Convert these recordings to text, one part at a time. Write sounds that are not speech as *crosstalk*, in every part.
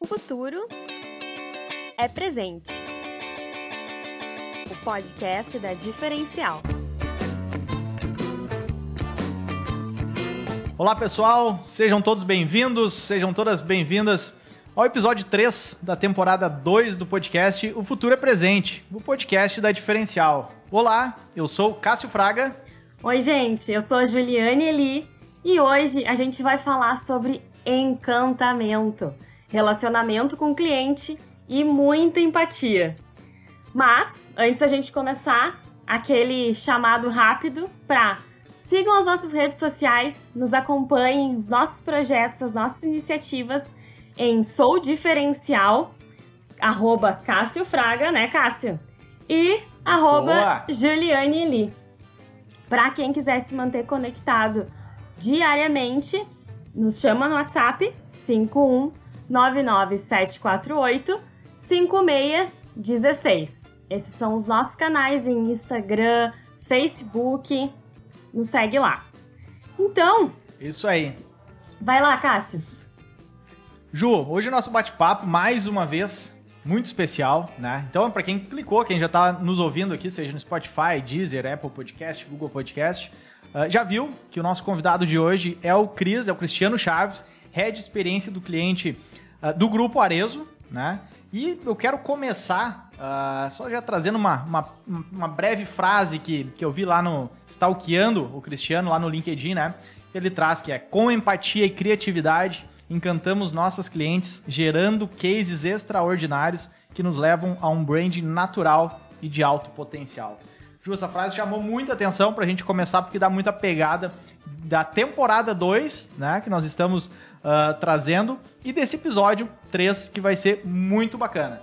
O futuro é presente. O podcast da Diferencial. Olá pessoal, sejam todos bem-vindos, sejam todas bem-vindas ao episódio 3 da temporada 2 do podcast O Futuro é Presente, o podcast da Diferencial. Olá, eu sou Cássio Fraga. Oi, gente, eu sou Juliane Eli e hoje a gente vai falar sobre encantamento, relacionamento com o cliente e muita empatia. Mas, antes da gente começar, aquele chamado rápido para sigam as nossas redes sociais, nos acompanhem, os nossos projetos, as nossas iniciativas em Sou Diferencial, arroba Cássio Fraga, né, Cássio? E arroba Boa. Juliane Eli. Para quem quiser se manter conectado diariamente, nos chama no WhatsApp 5199748 5616. Esses são os nossos canais em Instagram, Facebook. Nos segue lá. Então, Isso aí. vai lá, Cássio. Ju, hoje o nosso bate-papo, mais uma vez, muito especial, né? Então, para quem clicou, quem já está nos ouvindo aqui, seja no Spotify, Deezer, Apple Podcast, Google Podcast, ah, já viu que o nosso convidado de hoje é o Cris, é o Cristiano Chaves, Head Experiência do Cliente ah, do Grupo Arezo, né? E eu quero começar ah, só já trazendo uma, uma, uma breve frase que, que eu vi lá no Stalkeando o Cristiano, lá no LinkedIn, né? Ele traz que é com empatia e criatividade encantamos nossas clientes, gerando cases extraordinários que nos levam a um brand natural e de alto potencial. Essa frase chamou muita atenção para a gente começar, porque dá muita pegada da temporada 2, né, que nós estamos ah, trazendo, e desse episódio 3, que vai ser muito bacana.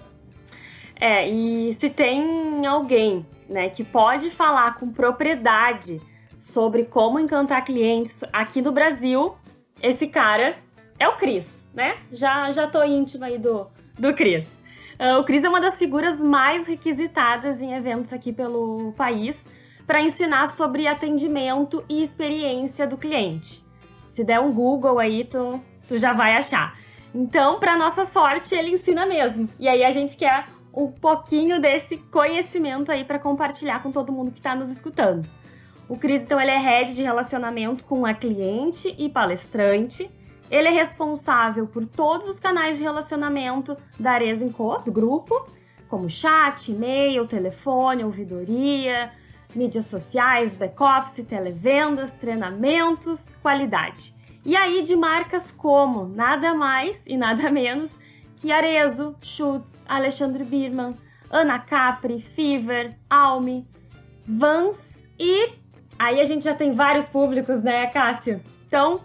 É, e se tem alguém, né, que pode falar com propriedade sobre como encantar clientes aqui no Brasil, esse cara é o Cris, né? Já, já tô íntima aí do, do Cris. Ah, o Cris é uma das figuras mais requisitadas em eventos aqui pelo país para ensinar sobre atendimento e experiência do cliente. Se der um Google aí, tu, tu já vai achar. Então, para nossa sorte, ele ensina mesmo. E aí a gente quer um pouquinho desse conhecimento aí para compartilhar com todo mundo que está nos escutando. O Cris, então, ele é head de relacionamento com a cliente e palestrante. Ele é responsável por todos os canais de relacionamento da Arezzo Co, do grupo, como chat, e-mail, telefone, ouvidoria, mídias sociais, back-office, televendas, treinamentos, qualidade. E aí de marcas como nada mais e nada menos que Arezzo, Schutz, Alexandre Birman, Ana Capri, Fever, Almi, Vans e aí a gente já tem vários públicos, né, Cássio? Então,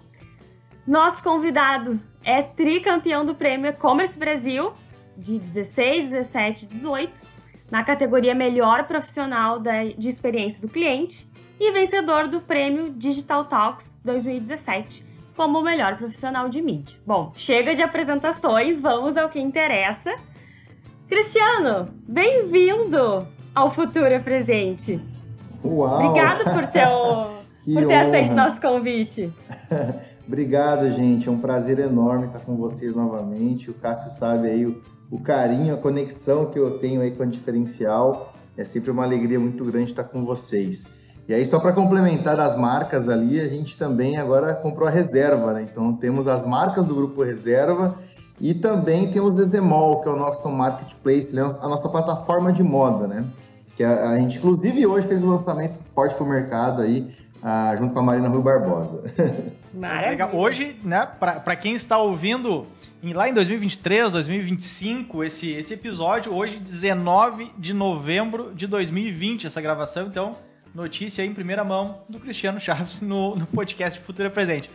nosso convidado é tricampeão do prêmio E-Commerce Brasil de 16, 17 e 18, na categoria Melhor Profissional de Experiência do Cliente e vencedor do prêmio Digital Talks 2017 como o melhor profissional de mídia. Bom, chega de apresentações, vamos ao que interessa. Cristiano, bem-vindo ao Futuro Presente. Uau! Obrigado por ter, *laughs* Que por ter aceito nosso convite. *laughs* Obrigado, gente. É um prazer enorme estar com vocês novamente. O Cássio sabe aí o, o carinho, a conexão que eu tenho aí com a diferencial. É sempre uma alegria muito grande estar com vocês. E aí, só para complementar das marcas ali, a gente também agora comprou a reserva, né? Então temos as marcas do grupo Reserva e também temos Desemol, que é o nosso marketplace, né? a nossa plataforma de moda, né? Que a, a gente, inclusive, hoje fez um lançamento forte para o mercado aí, ah, junto com a Marina Rui Barbosa. Maravilha. Hoje, né, para quem está ouvindo em- lá em 2023, 2025, esse, esse episódio, hoje, 19 de novembro de 2020, essa gravação, então, notícia aí em primeira mão do Cristiano Chaves no, no podcast Futuro é Presente.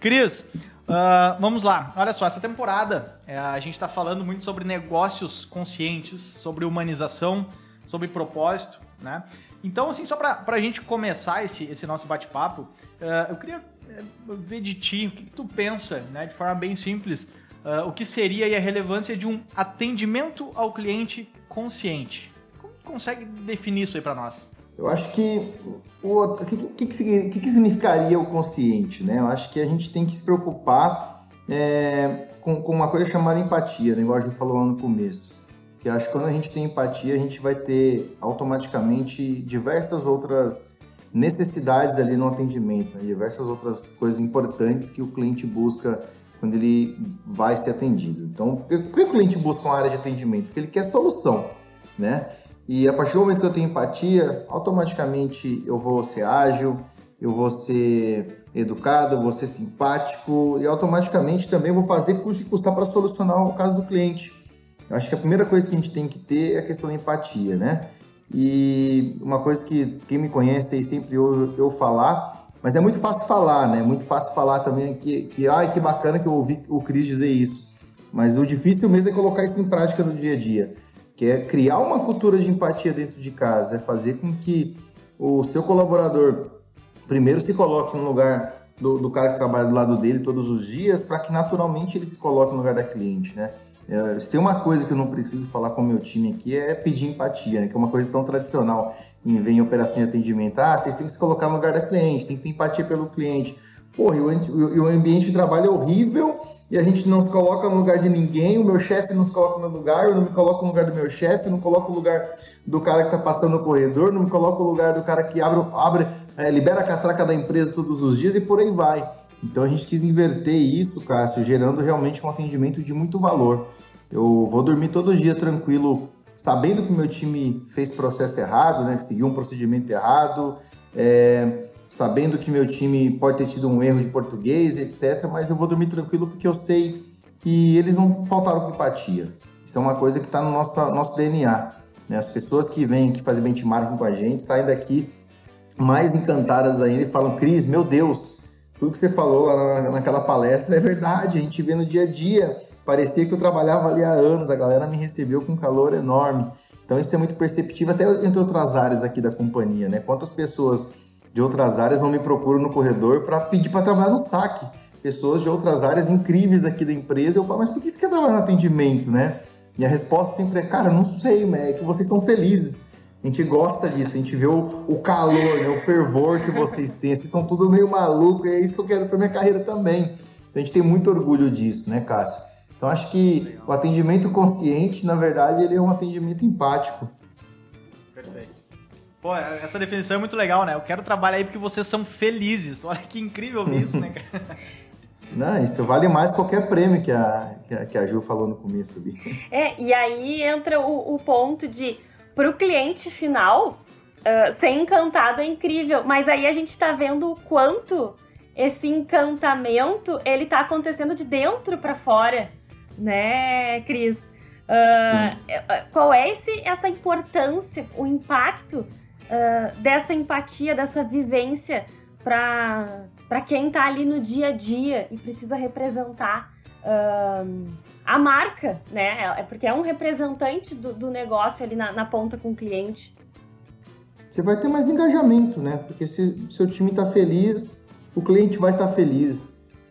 Cris, ah, vamos lá. Olha só, essa temporada é, a gente está falando muito sobre negócios conscientes, sobre humanização, sobre propósito, né? Então, assim, só para a gente começar esse, esse nosso bate-papo, ah, eu queria eh, ver de ti o que, que tu pensa, né, de forma bem simples, ah, o que seria a relevância de um atendimento ao cliente consciente. Como tu consegue definir isso aí para nós? Eu acho que o que, que, que, que significaria o consciente, né? Eu acho que a gente tem que se preocupar é, com, com uma coisa chamada empatia, né? igual a Ju falou lá no começo. Que acho que quando a gente tem empatia, a gente vai ter automaticamente diversas outras necessidades ali no atendimento, né? diversas outras coisas importantes que o cliente busca quando ele vai ser atendido. Então, por que o cliente busca uma área de atendimento? Porque ele quer solução, né? E a partir do momento que eu tenho empatia, automaticamente eu vou ser ágil, eu vou ser educado, eu vou ser simpático e automaticamente também vou fazer custo e custar para solucionar o caso do cliente. Eu acho que a primeira coisa que a gente tem que ter é a questão da empatia, né? E uma coisa que quem me conhece aí sempre ouve eu falar, mas é muito fácil falar, né? Muito fácil falar também que, que ai, que bacana que eu ouvi o Cris dizer isso. Mas o difícil mesmo é colocar isso em prática no dia a dia, que é criar uma cultura de empatia dentro de casa, é fazer com que o seu colaborador primeiro se coloque no lugar do, do cara que trabalha do lado dele todos os dias, para que naturalmente ele se coloque no lugar da cliente, né? É, se tem uma coisa que eu não preciso falar com o meu time aqui é pedir empatia, né? que é uma coisa tão tradicional em em operação de atendimento. Ah, vocês têm que se colocar no lugar da cliente, tem que ter empatia pelo cliente. Porra, e o, o ambiente de trabalho é horrível e a gente não se coloca no lugar de ninguém, o meu chefe não se coloca no lugar, eu não me coloco no lugar do meu chefe, não coloco no lugar do cara que está passando no corredor, não me coloco no lugar do cara que abre, abre é, libera a catraca da empresa todos os dias e por aí vai. Então a gente quis inverter isso, Cássio, gerando realmente um atendimento de muito valor. Eu vou dormir todo dia tranquilo, sabendo que meu time fez processo errado, né, que seguiu um procedimento errado, é, sabendo que meu time pode ter tido um erro de português, etc. Mas eu vou dormir tranquilo porque eu sei que eles não faltaram com empatia. Isso é uma coisa que está no nosso, nosso DNA. Né? As pessoas que vêm que fazem benchmarking com a gente saem daqui mais encantadas ainda e falam: Cris, meu Deus, tudo que você falou lá naquela palestra é verdade, a gente vê no dia a dia parecia que eu trabalhava ali há anos, a galera me recebeu com calor enorme. Então isso é muito perceptível até entre outras áreas aqui da companhia, né? Quantas pessoas de outras áreas não me procuram no corredor para pedir para trabalhar no saque? Pessoas de outras áreas incríveis aqui da empresa, eu falo, mas por que você quer trabalhar no atendimento, né? E a resposta sempre é, cara, não sei, mas é que vocês são felizes. A gente gosta disso, a gente vê o, o calor, né? o fervor que vocês têm. Vocês são tudo meio maluco e é isso que eu quero para minha carreira também. Então a gente tem muito orgulho disso, né, Cássio? Então acho que o atendimento consciente, na verdade, ele é um atendimento empático. Perfeito. Pô, essa definição é muito legal, né? Eu quero trabalhar aí porque vocês são felizes. *laughs* Olha que incrível isso, né, cara? Não, isso vale mais qualquer prêmio que a, que a, que a Ju falou no começo ali. É, e aí entra o, o ponto de, para o cliente final, uh, ser encantado é incrível, mas aí a gente está vendo o quanto esse encantamento ele tá acontecendo de dentro para fora né, Cris? Uh, qual é esse, essa importância, o impacto uh, dessa empatia, dessa vivência para quem está ali no dia a dia e precisa representar uh, a marca, né? É porque é um representante do, do negócio ali na, na, ponta com o cliente. Você vai ter mais engajamento, né? Porque se seu time está feliz, o cliente vai estar tá feliz.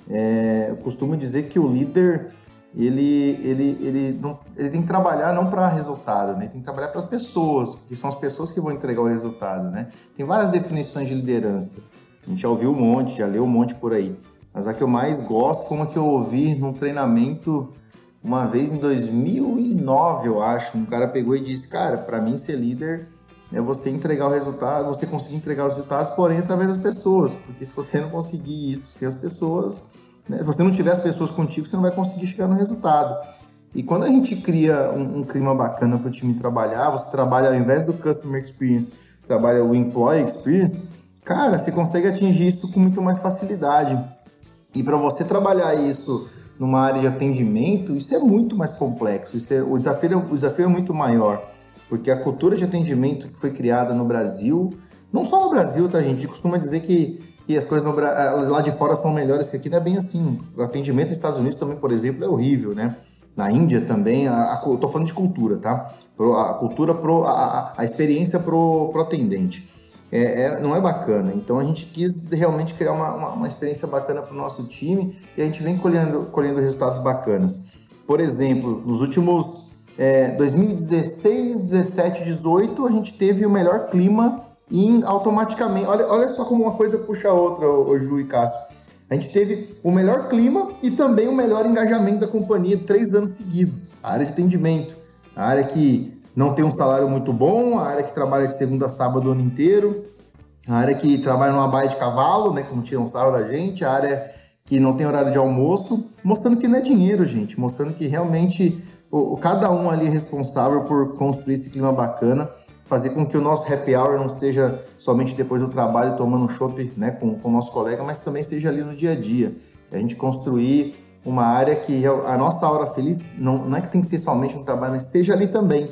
É, eu costumo dizer que o líder ele, ele, ele, não, ele tem que trabalhar não para resultado, né? Ele tem que trabalhar para pessoas, porque são as pessoas que vão entregar o resultado, né? Tem várias definições de liderança. A gente já ouviu um monte, já leu um monte por aí. Mas a que eu mais gosto foi uma que eu ouvi num treinamento uma vez em 2009, eu acho. Um cara pegou e disse: Cara, para mim ser líder é você entregar o resultado, você conseguir entregar os resultados, porém através das pessoas. Porque se você não conseguir isso sem as pessoas, né? Se você não tiver as pessoas contigo, você não vai conseguir chegar no resultado. E quando a gente cria um, um clima bacana para o time trabalhar, você trabalha ao invés do customer experience, trabalha o employee experience, cara, você consegue atingir isso com muito mais facilidade. E para você trabalhar isso numa área de atendimento, isso é muito mais complexo. É, o, desafio, é, o desafio é muito maior, porque a cultura de atendimento que foi criada no Brasil, não só no Brasil, tá, gente? A gente costuma dizer que que as coisas no, lá de fora são melhores que aqui, não é bem assim. O atendimento nos Estados Unidos também, por exemplo, é horrível, né? Na Índia também, a, a, tô falando de cultura, tá? Pro, a cultura, pro, a, a experiência pro, pro atendente. É, é, não é bacana. Então a gente quis realmente criar uma, uma, uma experiência bacana para o nosso time e a gente vem colhendo, colhendo resultados bacanas. Por exemplo, nos últimos é, 2016, 17, 18, a gente teve o melhor clima e automaticamente, olha, olha só como uma coisa puxa a outra, o, Ju e Cássio. A gente teve o melhor clima e também o melhor engajamento da companhia três anos seguidos. A área de atendimento, a área que não tem um salário muito bom, a área que trabalha de segunda a sábado o ano inteiro, a área que trabalha numa baia de cavalo, né, como tiram sarro da gente, a área que não tem horário de almoço, mostrando que não é dinheiro, gente, mostrando que realmente o, cada um ali é responsável por construir esse clima bacana, fazer com que o nosso happy hour não seja somente depois do trabalho tomando um chopp né, com, com o nosso colega, mas também seja ali no dia a dia. A gente construir uma área que a nossa hora feliz não, não é que tem que ser somente no trabalho, mas seja ali também.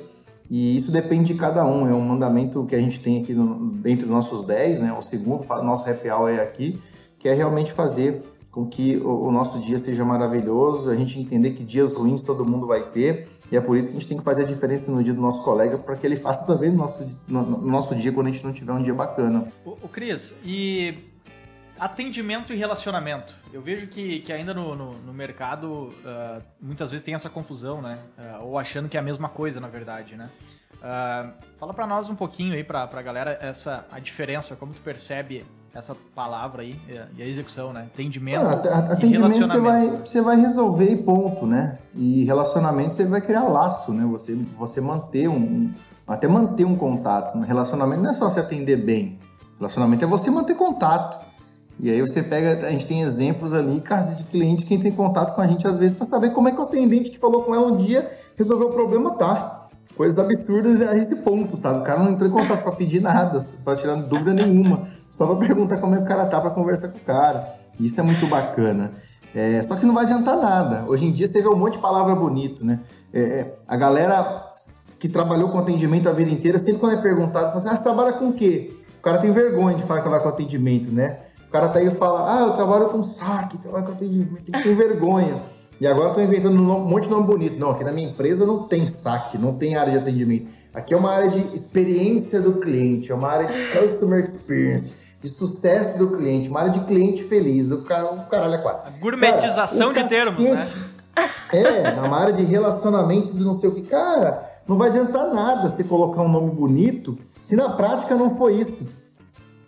E isso depende de cada um, é um mandamento que a gente tem aqui no, dentro dos nossos 10, né? O segundo, nosso happy hour é aqui, que é realmente fazer com que o, o, nosso dia seja maravilhoso, a gente entender que dias ruins todo mundo vai ter, e é por isso que a gente tem que fazer a diferença no dia do nosso colega, para que ele faça também no nosso, no, no, nosso dia quando a gente não tiver um dia bacana. O, o Cris, e atendimento e relacionamento. Eu vejo que, que ainda no, no, no mercado uh, muitas vezes tem essa confusão, né? Uh, ou achando que é a mesma coisa, na verdade, né? Uh, fala para nós um pouquinho aí, pra, pra galera, essa, a diferença, como tu percebe essa palavra aí e a execução, né? Atendimento. Ah, atendimento você vai, você vai resolver e ponto, né? E relacionamento você vai criar laço, né? Você, você manter um. Até manter um contato. Relacionamento não é só se atender bem. Relacionamento é você manter contato. E aí você pega, a gente tem exemplos ali, casos de cliente que entra em contato com a gente às vezes para saber como é que o atendente que falou com ela um dia resolveu o problema tá. Coisas absurdas a esse ponto, sabe? O cara não entrou em contato para pedir nada, para tirar dúvida nenhuma, só para perguntar como é que o cara tá para conversar com o cara. Isso é muito bacana. É, só que não vai adiantar nada. Hoje em dia você vê um monte de palavra bonito, né? É, é, a galera que trabalhou com atendimento a vida inteira, sempre quando é perguntado, fala assim: ah, você trabalha com o quê? O cara tem vergonha de falar que trabalha com atendimento, né? O cara tá aí e fala, ah, eu trabalho com saque, trabalho com atendimento, tem que ter vergonha. E agora estão inventando um monte de nome bonito. Não, aqui na minha empresa não tem saque, não tem área de atendimento. Aqui é uma área de experiência do cliente, é uma área de customer experience, de sucesso do cliente, uma área de cliente feliz. O, cara, o caralho é quatro. A gourmetização cara, de termos, né? É, na área de relacionamento de não sei o que. Cara, não vai adiantar nada você colocar um nome bonito se na prática não foi isso.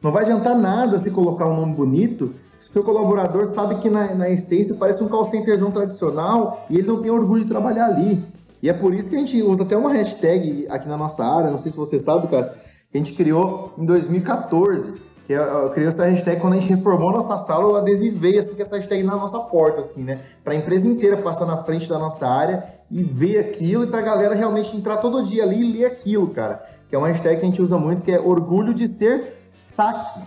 Não vai adiantar nada se colocar um nome bonito se o seu colaborador sabe que na, na essência parece um call centerzão tradicional e ele não tem orgulho de trabalhar ali. E é por isso que a gente usa até uma hashtag aqui na nossa área, não sei se você sabe, Cássio, que a gente criou em 2014. Que eu, eu criei essa hashtag quando a gente reformou a nossa sala, eu adesivei assim, essa hashtag na nossa porta, assim, né? Pra empresa inteira passar na frente da nossa área e ver aquilo e pra galera realmente entrar todo dia ali e ler aquilo, cara. Que é uma hashtag que a gente usa muito, que é orgulho de ser saque.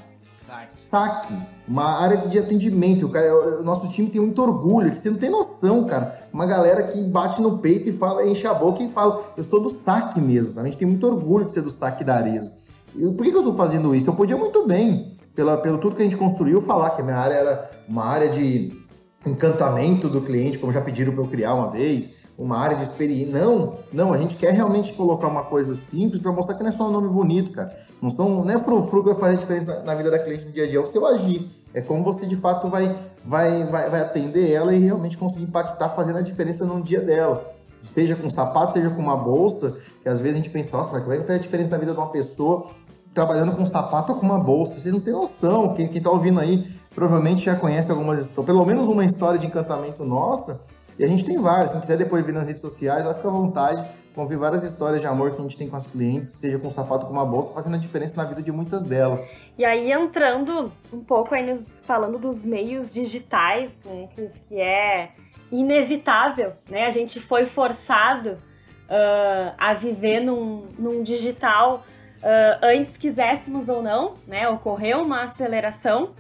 Saque. Uma área de atendimento. O, cara, o nosso time tem muito orgulho, que você não tem noção, cara. Uma galera que bate no peito e fala, enche a boca e fala, eu sou do saque mesmo. Sabe? A gente tem muito orgulho de ser do saque da Arezo. E por que, que eu tô fazendo isso? Eu podia muito bem, pela, pelo tudo que a gente construiu, falar que a minha área era uma área de encantamento do cliente, como já pediram para eu criar uma vez, uma área de experiência. Não, não, a gente quer realmente colocar uma coisa simples para mostrar que não é só um nome bonito, cara. Não, são, não é frufru que vai fazer diferença na, vida da cliente no dia a dia, é o seu agir. É como você de fato vai, vai, vai, vai atender ela e realmente conseguir impactar, fazendo a diferença no dia dela. Seja com sapato, seja com uma bolsa, que às vezes a gente pensa, nossa, vai fazer a diferença na vida de uma pessoa trabalhando com sapato ou com uma bolsa. Vocês não têm noção, quem, quem tá ouvindo aí provavelmente já conhece algumas, pelo menos uma história de encantamento nossa, e a gente tem várias. Quem quiser depois vir nas redes sociais, lá fica à vontade. Vão ver várias histórias de amor que a gente tem com as clientes, seja com um sapato com uma bolsa, fazendo a diferença na vida de muitas delas. E aí, entrando um pouco aí nos, falando dos meios digitais, né, que, que é inevitável, né? A gente foi forçado uh, a viver num, num digital uh, antes quiséssemos ou não, né? Ocorreu uma aceleração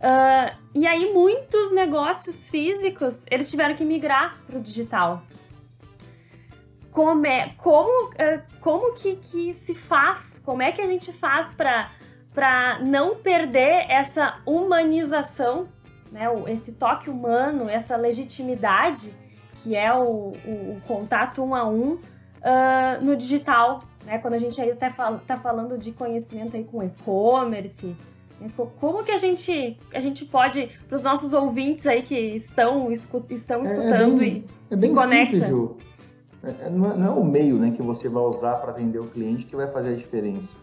Uh, e aí muitos negócios físicos eles tiveram que migrar para o digital. Como, é, como, uh, como que, que se faz? Como é que a gente faz para não perder essa humanização, né, esse toque humano, essa legitimidade que é o, o, o contato um a um uh, no digital? Né, quando a gente aí está tá falando de conhecimento aí com e-commerce, como que a gente, a gente pode, para os nossos ouvintes aí que estão, escu estão escutando é, é bem, e é se conectam? Simples. É, é, não, é, não, é, o meio né, que você vai usar para atender o cliente que vai fazer a diferença.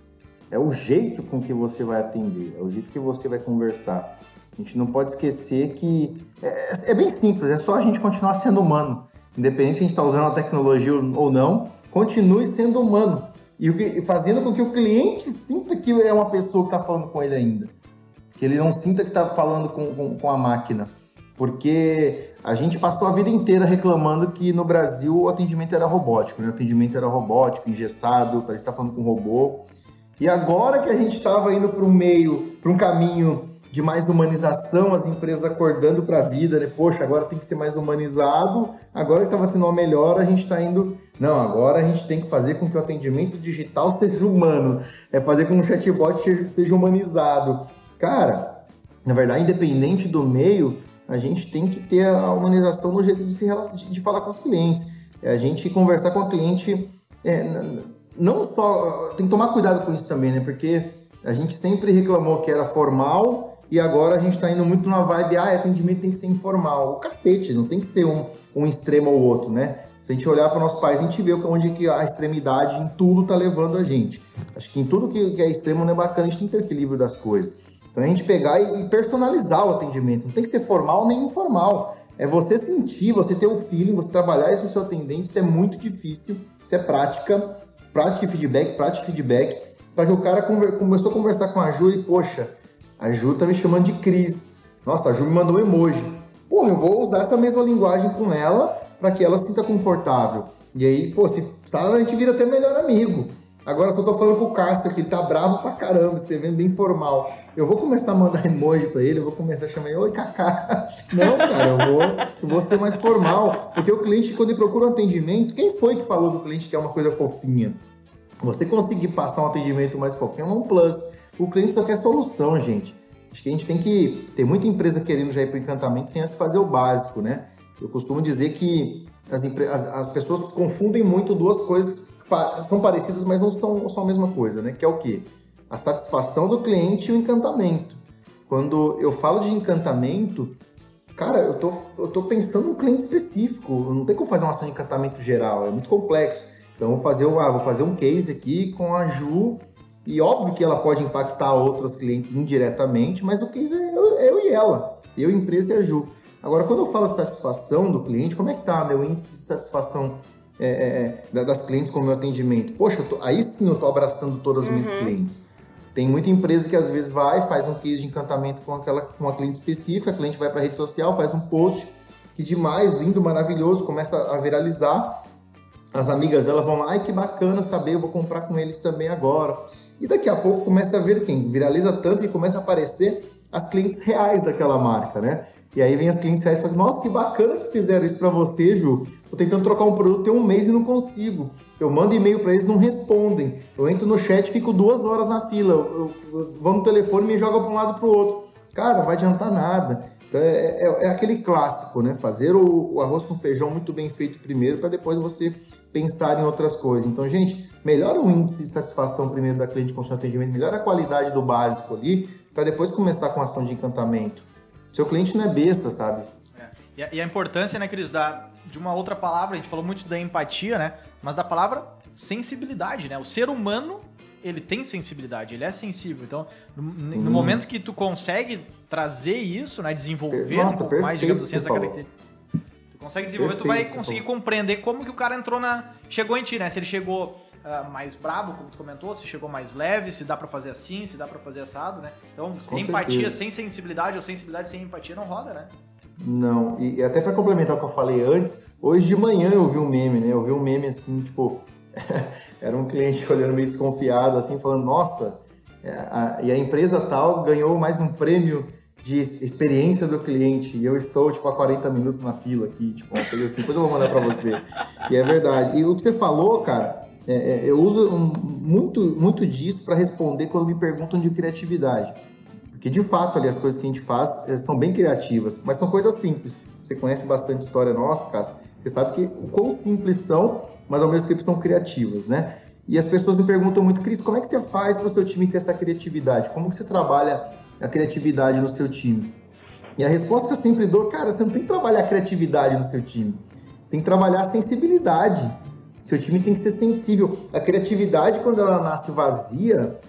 É o jeito com que você vai atender, é o jeito que você vai conversar. A gente não pode esquecer que é, é bem simples, é só a gente continuar sendo humano. Independente se a gente está usando a tecnologia ou não, continue sendo humano. E fazendo com que o cliente sinta que é uma pessoa que está falando com ele ainda. Que ele não sinta que está falando com, com, com a máquina. Porque a gente passou a vida inteira reclamando que no Brasil o atendimento era robótico, né? O atendimento era robótico, engessado, parece estar tá falando com um robô. E agora que a gente estava indo para um meio, para um caminho de mais humanização, as empresas acordando para a vida, né? Poxa, agora tem que ser mais humanizado. Agora que estava tendo uma melhora, a gente está indo. Não, agora a gente tem que fazer com que o atendimento digital seja humano. É fazer com que o chatbot seja humanizado. Cara, na verdade, independente do meio, a gente tem que ter a humanização no jeito de, se, de falar com os clientes. É a gente conversar com o cliente. É, não só. Tem que tomar cuidado com isso também, né? Porque a gente sempre reclamou que era formal e agora a gente está indo muito na vibe, ah, atendimento tem que ser informal. O cacete, não tem que ser um, um extremo ou outro, né? Se a gente olhar para o nosso país, a gente vê onde que a extremidade em tudo está levando a gente. Acho que em tudo que, é extremo não é bacana, a gente tem que ter equilíbrio das coisas. Então a gente pegar e, personalizar o atendimento. Não tem que ser formal nem informal. É você sentir, você ter o feeling, você trabalhar isso no seu atendente, isso é muito difícil, isso é prática, prática e feedback, prática e feedback, para que o cara começou a conversar com a Ju e, poxa, a Ju tá me chamando de Cris. Nossa, a Ju me mandou um emoji. Pô, eu vou usar essa mesma linguagem com ela para que ela se sinta confortável. E aí, pô, se sabe, a gente vira até melhor amigo. Agora só tô falando com o Cássio que ele tá bravo pra caramba, escrevendo bem formal. Eu vou começar a mandar *laughs* emoji pra ele, eu vou começar a chamar ele, oi Kaká. *laughs* Não, cara, eu vou, eu vou ser mais formal. Porque o cliente, quando ele procura um atendimento, quem foi que falou que o cliente quer uma coisa fofinha? Você conseguir passar um atendimento mais fofinho é um plus. O cliente só quer solução, gente. Acho que a gente tem que. Tem muita empresa querendo já ir para encantamento sem fazer o básico, né? Eu costumo dizer que as, as, as pessoas confundem muito duas coisas que são parecidas, mas não são, são a mesma coisa, né? Que é o quê? A satisfação do cliente e o encantamento. Quando eu falo de encantamento, cara, eu tô, eu tô pensando no cliente específico. Não tem como fazer uma ação de encantamento geral, é muito complexo. Então, vou fazer, um, ah, vou fazer um case aqui com a Ju e óbvio que ela pode impactar outros clientes indiretamente, mas o case é eu, é eu e ela. Eu, empresa e a Ju. Agora, quando eu falo de satisfação do cliente, como é que tá meu índice de satisfação é, é, é das clientes com o meu atendimento? Poxa, tô, aí sim eu estou abraçando todas as minhas uhum. clientes. Tem muita empresa que às vezes vai, faz um case de encantamento com aquela com uma cliente específica, a cliente vai para a rede social, faz um post que demais, lindo, maravilhoso, começa a viralizar. As amigas dela vão lá, ai que bacana saber, eu vou comprar com eles também agora. E daqui a pouco começa a ver quem viraliza tanto que começa a aparecer as clientes reais daquela marca, né? E aí vem as clientes reais e falam, nossa, que bacana que fizeram isso para você, Ju. Tô tentando trocar um produto tem um mês e não consigo. Eu mando e-mail para eles não respondem. Eu entro no chat fico duas horas na fila. Eu, eu, vou no telefone e me joga para um lado para o outro. Cara, não vai adiantar nada. Então é, é, é, aquele clássico, né? Fazer o, o, arroz com feijão muito bem feito primeiro para depois você pensar em outras coisas. Então, gente, melhora o índice de satisfação primeiro da cliente com o seu atendimento, melhora a qualidade do básico ali, para depois começar com a ação de encantamento. Seu cliente não é besta, sabe? É. E, a, importância, né, Cris, da, de uma outra palavra, a gente falou muito da empatia, né? Mas da palavra sensibilidade, né? O ser humano ele tem sensibilidade, ele é sensível. Então, no, no, momento que tu consegue trazer isso, né, desenvolver Nossa, um pouco mais, digamos assim, essa característica. Tu consegue desenvolver, perfeito, tu vai conseguir compreender como que o cara entrou na. chegou em ti, né? Se ele chegou uh, mais brabo, como tu comentou, se chegou mais leve, se dá para fazer assim, se dá para fazer assado, né? Então, Com empatia certeza. sem sensibilidade ou sensibilidade sem empatia não roda, né? Não, e até para complementar o que eu falei antes, hoje de manhã eu vi um meme, né? Eu vi um meme assim, tipo, *laughs* era um cliente *laughs* olhando meio desconfiado, assim, falando, nossa, é, a, e a empresa tal ganhou mais um prêmio de experiência do cliente e eu estou, tipo, há 40 minutos na fila aqui, tipo, uma coisa assim, depois eu vou mandar para você. E é verdade. E o que você falou, cara, é, é, eu uso um, muito, muito disso para responder quando me perguntam de criatividade. Porque, de fato, ali as coisas que a gente faz é, são bem criativas, mas são coisas simples. Você conhece bastante história nossa, Cássio, você sabe que o quão simples são mas ao mesmo tempo são criativas, né? E as pessoas me perguntam muito, Cris, como é que você faz para o seu time ter essa criatividade? Como que você trabalha a criatividade no seu time? E a resposta que eu sempre dou, cara, você não tem que trabalhar a criatividade no seu time. Você tem que trabalhar a sensibilidade. Seu time tem que ser sensível. A criatividade, quando ela nasce vazia,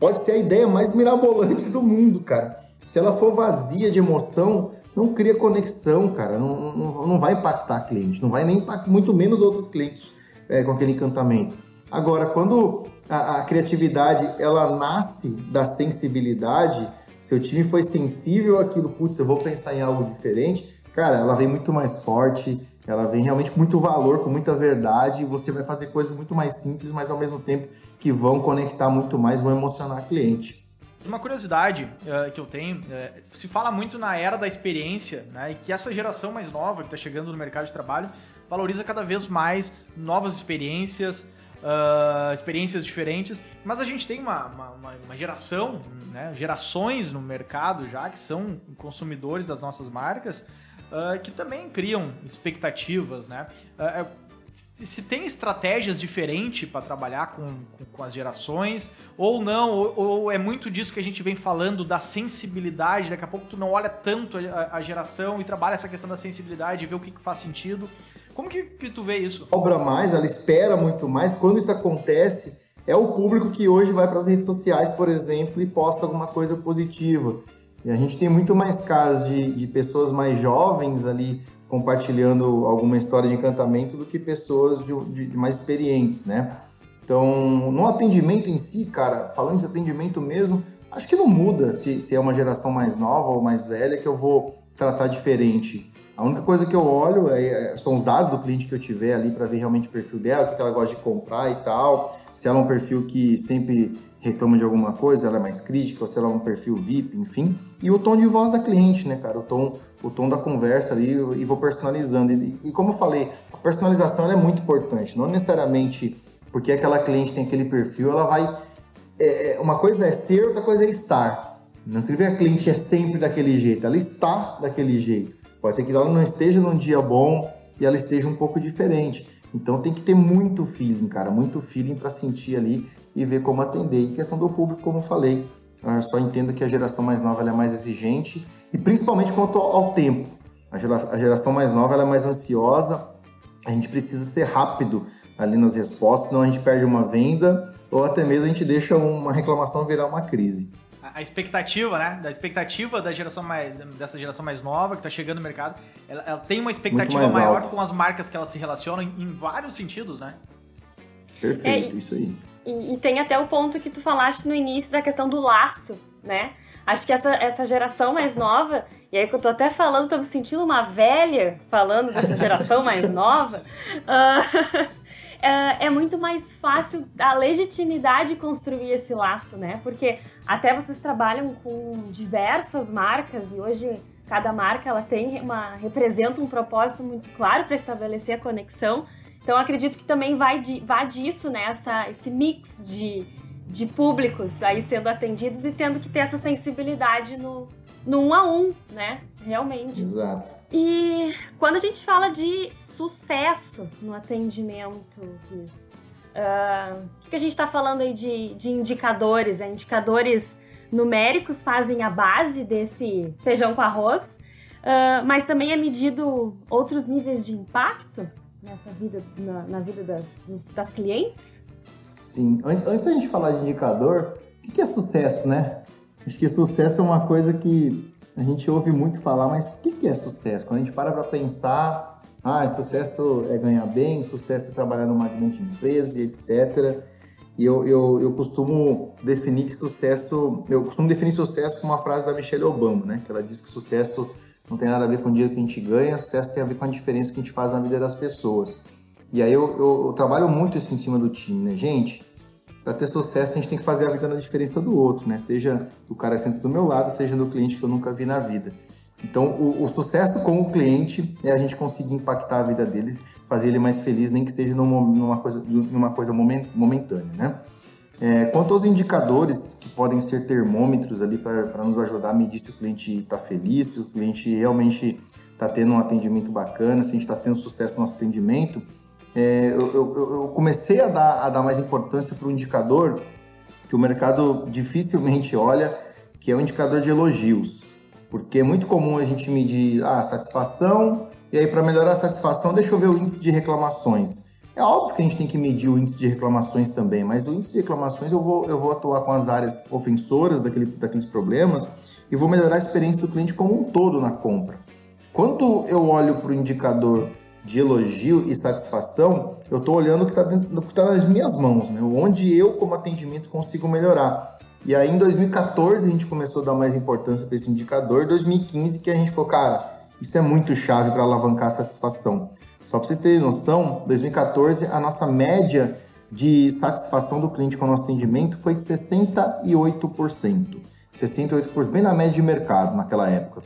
pode ser a ideia mais mirabolante do mundo, cara. Se ela for vazia de emoção, não cria conexão, cara. Não, não, não vai impactar cliente, não vai nem impactar, muito menos outros clientes é, com aquele encantamento. Agora, quando a, a, criatividade ela nasce da sensibilidade, seu time foi sensível àquilo, putz, eu vou pensar em algo diferente, cara, ela vem muito mais forte, ela vem realmente com muito valor, com muita verdade, e você vai fazer coisas muito mais simples, mas ao mesmo tempo que vão conectar muito mais, vão emocionar o cliente. Uma curiosidade uh, que eu tenho, uh, se fala muito na era da experiência, né, e que essa geração mais nova que está chegando no mercado de trabalho valoriza cada vez mais novas experiências, uh, experiências diferentes, mas a gente tem uma, uma, uma, geração, né, gerações no mercado já que são consumidores das nossas marcas uh, que também criam expectativas, né? Uh, se tem estratégias diferentes para trabalhar com, com, com, as gerações, ou não, ou, ou, é muito disso que a gente vem falando da sensibilidade, daqui a pouco tu não olha tanto a, a geração e trabalha essa questão da sensibilidade, vê o que, que faz sentido. Como que, que tu vê isso? Cobra mais, ela espera muito mais. Quando isso acontece, é o público que hoje vai para as redes sociais, por exemplo, e posta alguma coisa positiva. E a gente tem muito mais casos de, de pessoas mais jovens ali compartilhando alguma história de encantamento do que pessoas de, de, mais experientes, né? Então, no atendimento em si, cara, falando de atendimento mesmo, acho que não muda se, se é uma geração mais nova ou mais velha que eu vou tratar diferente. A única coisa que eu olho é, é são os dados do cliente que eu tiver ali para ver realmente o perfil dela, o que ela gosta de comprar e tal. Se ela é um perfil que sempre reclama de alguma coisa, ela é mais crítica, ou se ela é um perfil VIP, enfim. E o tom de voz da cliente, né, cara? O tom, o tom da conversa ali e vou personalizando. E, e como eu falei, a personalização é muito importante. Não necessariamente porque aquela cliente tem aquele perfil, ela vai. É, é, uma coisa é ser, outra coisa é estar. Não significa que a cliente é sempre daquele jeito, ela está daquele jeito. Pode ser que ela não esteja num dia bom e ela esteja um pouco diferente. Então tem que ter muito feeling, cara, muito feeling para sentir ali e ver como atender. E questão do público, como eu falei, eu só entendo que a geração mais nova é mais exigente e principalmente quanto ao tempo. A geração mais nova é mais ansiosa, a gente precisa ser rápido ali nas respostas, senão a gente perde uma venda ou até mesmo a gente deixa uma reclamação virar uma crise. A expectativa, né? Da expectativa da geração mais, dessa geração mais nova que está chegando no mercado, ela, ela tem uma expectativa maior alto. com as marcas que elas se relacionam em, em vários sentidos, né? Perfeito, é, isso aí. E, e, tem até o ponto que tu falaste no início da questão do laço, né? Acho que essa, essa geração mais nova, e aí que eu tô até falando, tô me sentindo uma velha falando dessa geração mais nova, uh, *laughs* é, é muito mais fácil a legitimidade construir esse laço, né? Porque até vocês trabalham com diversas marcas e hoje cada marca ela tem uma representa um propósito muito claro para estabelecer a conexão. Então acredito que também vai, de, vai disso, né? Essa, esse mix de, de públicos aí sendo atendidos e tendo que ter essa sensibilidade no, no um a um, né? Realmente. Exato. E quando a gente fala de sucesso no atendimento, Cris, uh, o que a gente está falando aí de, de indicadores? É, indicadores numéricos fazem a base desse feijão com arroz, uh, mas também é medido outros níveis de impacto? nessa vida, na, na vida das, dos, das clientes? Sim. Antes, antes da gente falar de indicador, o que é sucesso, né? Acho que sucesso é uma coisa que a gente ouve muito falar, mas o que é sucesso? Quando a gente para para pensar, ah, sucesso é ganhar bem, sucesso é trabalhar numa grande empresa e etc. E eu, eu, eu costumo definir que sucesso, eu costumo definir sucesso com uma frase da Michelle Obama, né? Que ela diz que sucesso não tem nada a ver com o dinheiro que a gente ganha, sucesso tem a ver com a diferença que a gente faz na vida das pessoas. E aí eu, eu, eu trabalho muito isso em cima do time, né? Gente, para ter sucesso a gente tem que fazer a vida na diferença do outro, né? Seja do cara que do meu lado, seja do cliente que eu nunca vi na vida. Então, o, o, sucesso com o cliente é a gente conseguir impactar a vida dele, fazer ele mais feliz, nem que seja numa, numa coisa, numa coisa momentânea, né? É, quanto aos indicadores que podem ser termômetros ali para nos ajudar a medir se o cliente está feliz, se o cliente realmente está tendo um atendimento bacana, se a gente está tendo sucesso no nosso atendimento, é, eu, eu, eu, comecei a dar, a dar mais importância para o indicador que o mercado dificilmente olha, que é o indicador de elogios. Porque é muito comum a gente medir a ah, satisfação, e aí para melhorar a satisfação, deixa eu ver o índice de reclamações. É óbvio que a gente tem que medir o índice de reclamações também, mas o índice de reclamações eu vou, eu vou atuar com as áreas ofensoras daquele, daqueles problemas e vou melhorar a experiência do cliente como um todo na compra. Quando eu olho para o indicador de elogio e satisfação, eu estou olhando o que está tá nas minhas mãos, né? onde eu, como atendimento, consigo melhorar. E aí, em 2014, a gente começou a dar mais importância para esse indicador. 2015, que a gente falou, cara, isso é muito chave para alavancar a satisfação. Só para vocês terem noção, 2014 a nossa média de satisfação do cliente com o nosso atendimento foi de 68%. 68%, bem na média de mercado naquela época.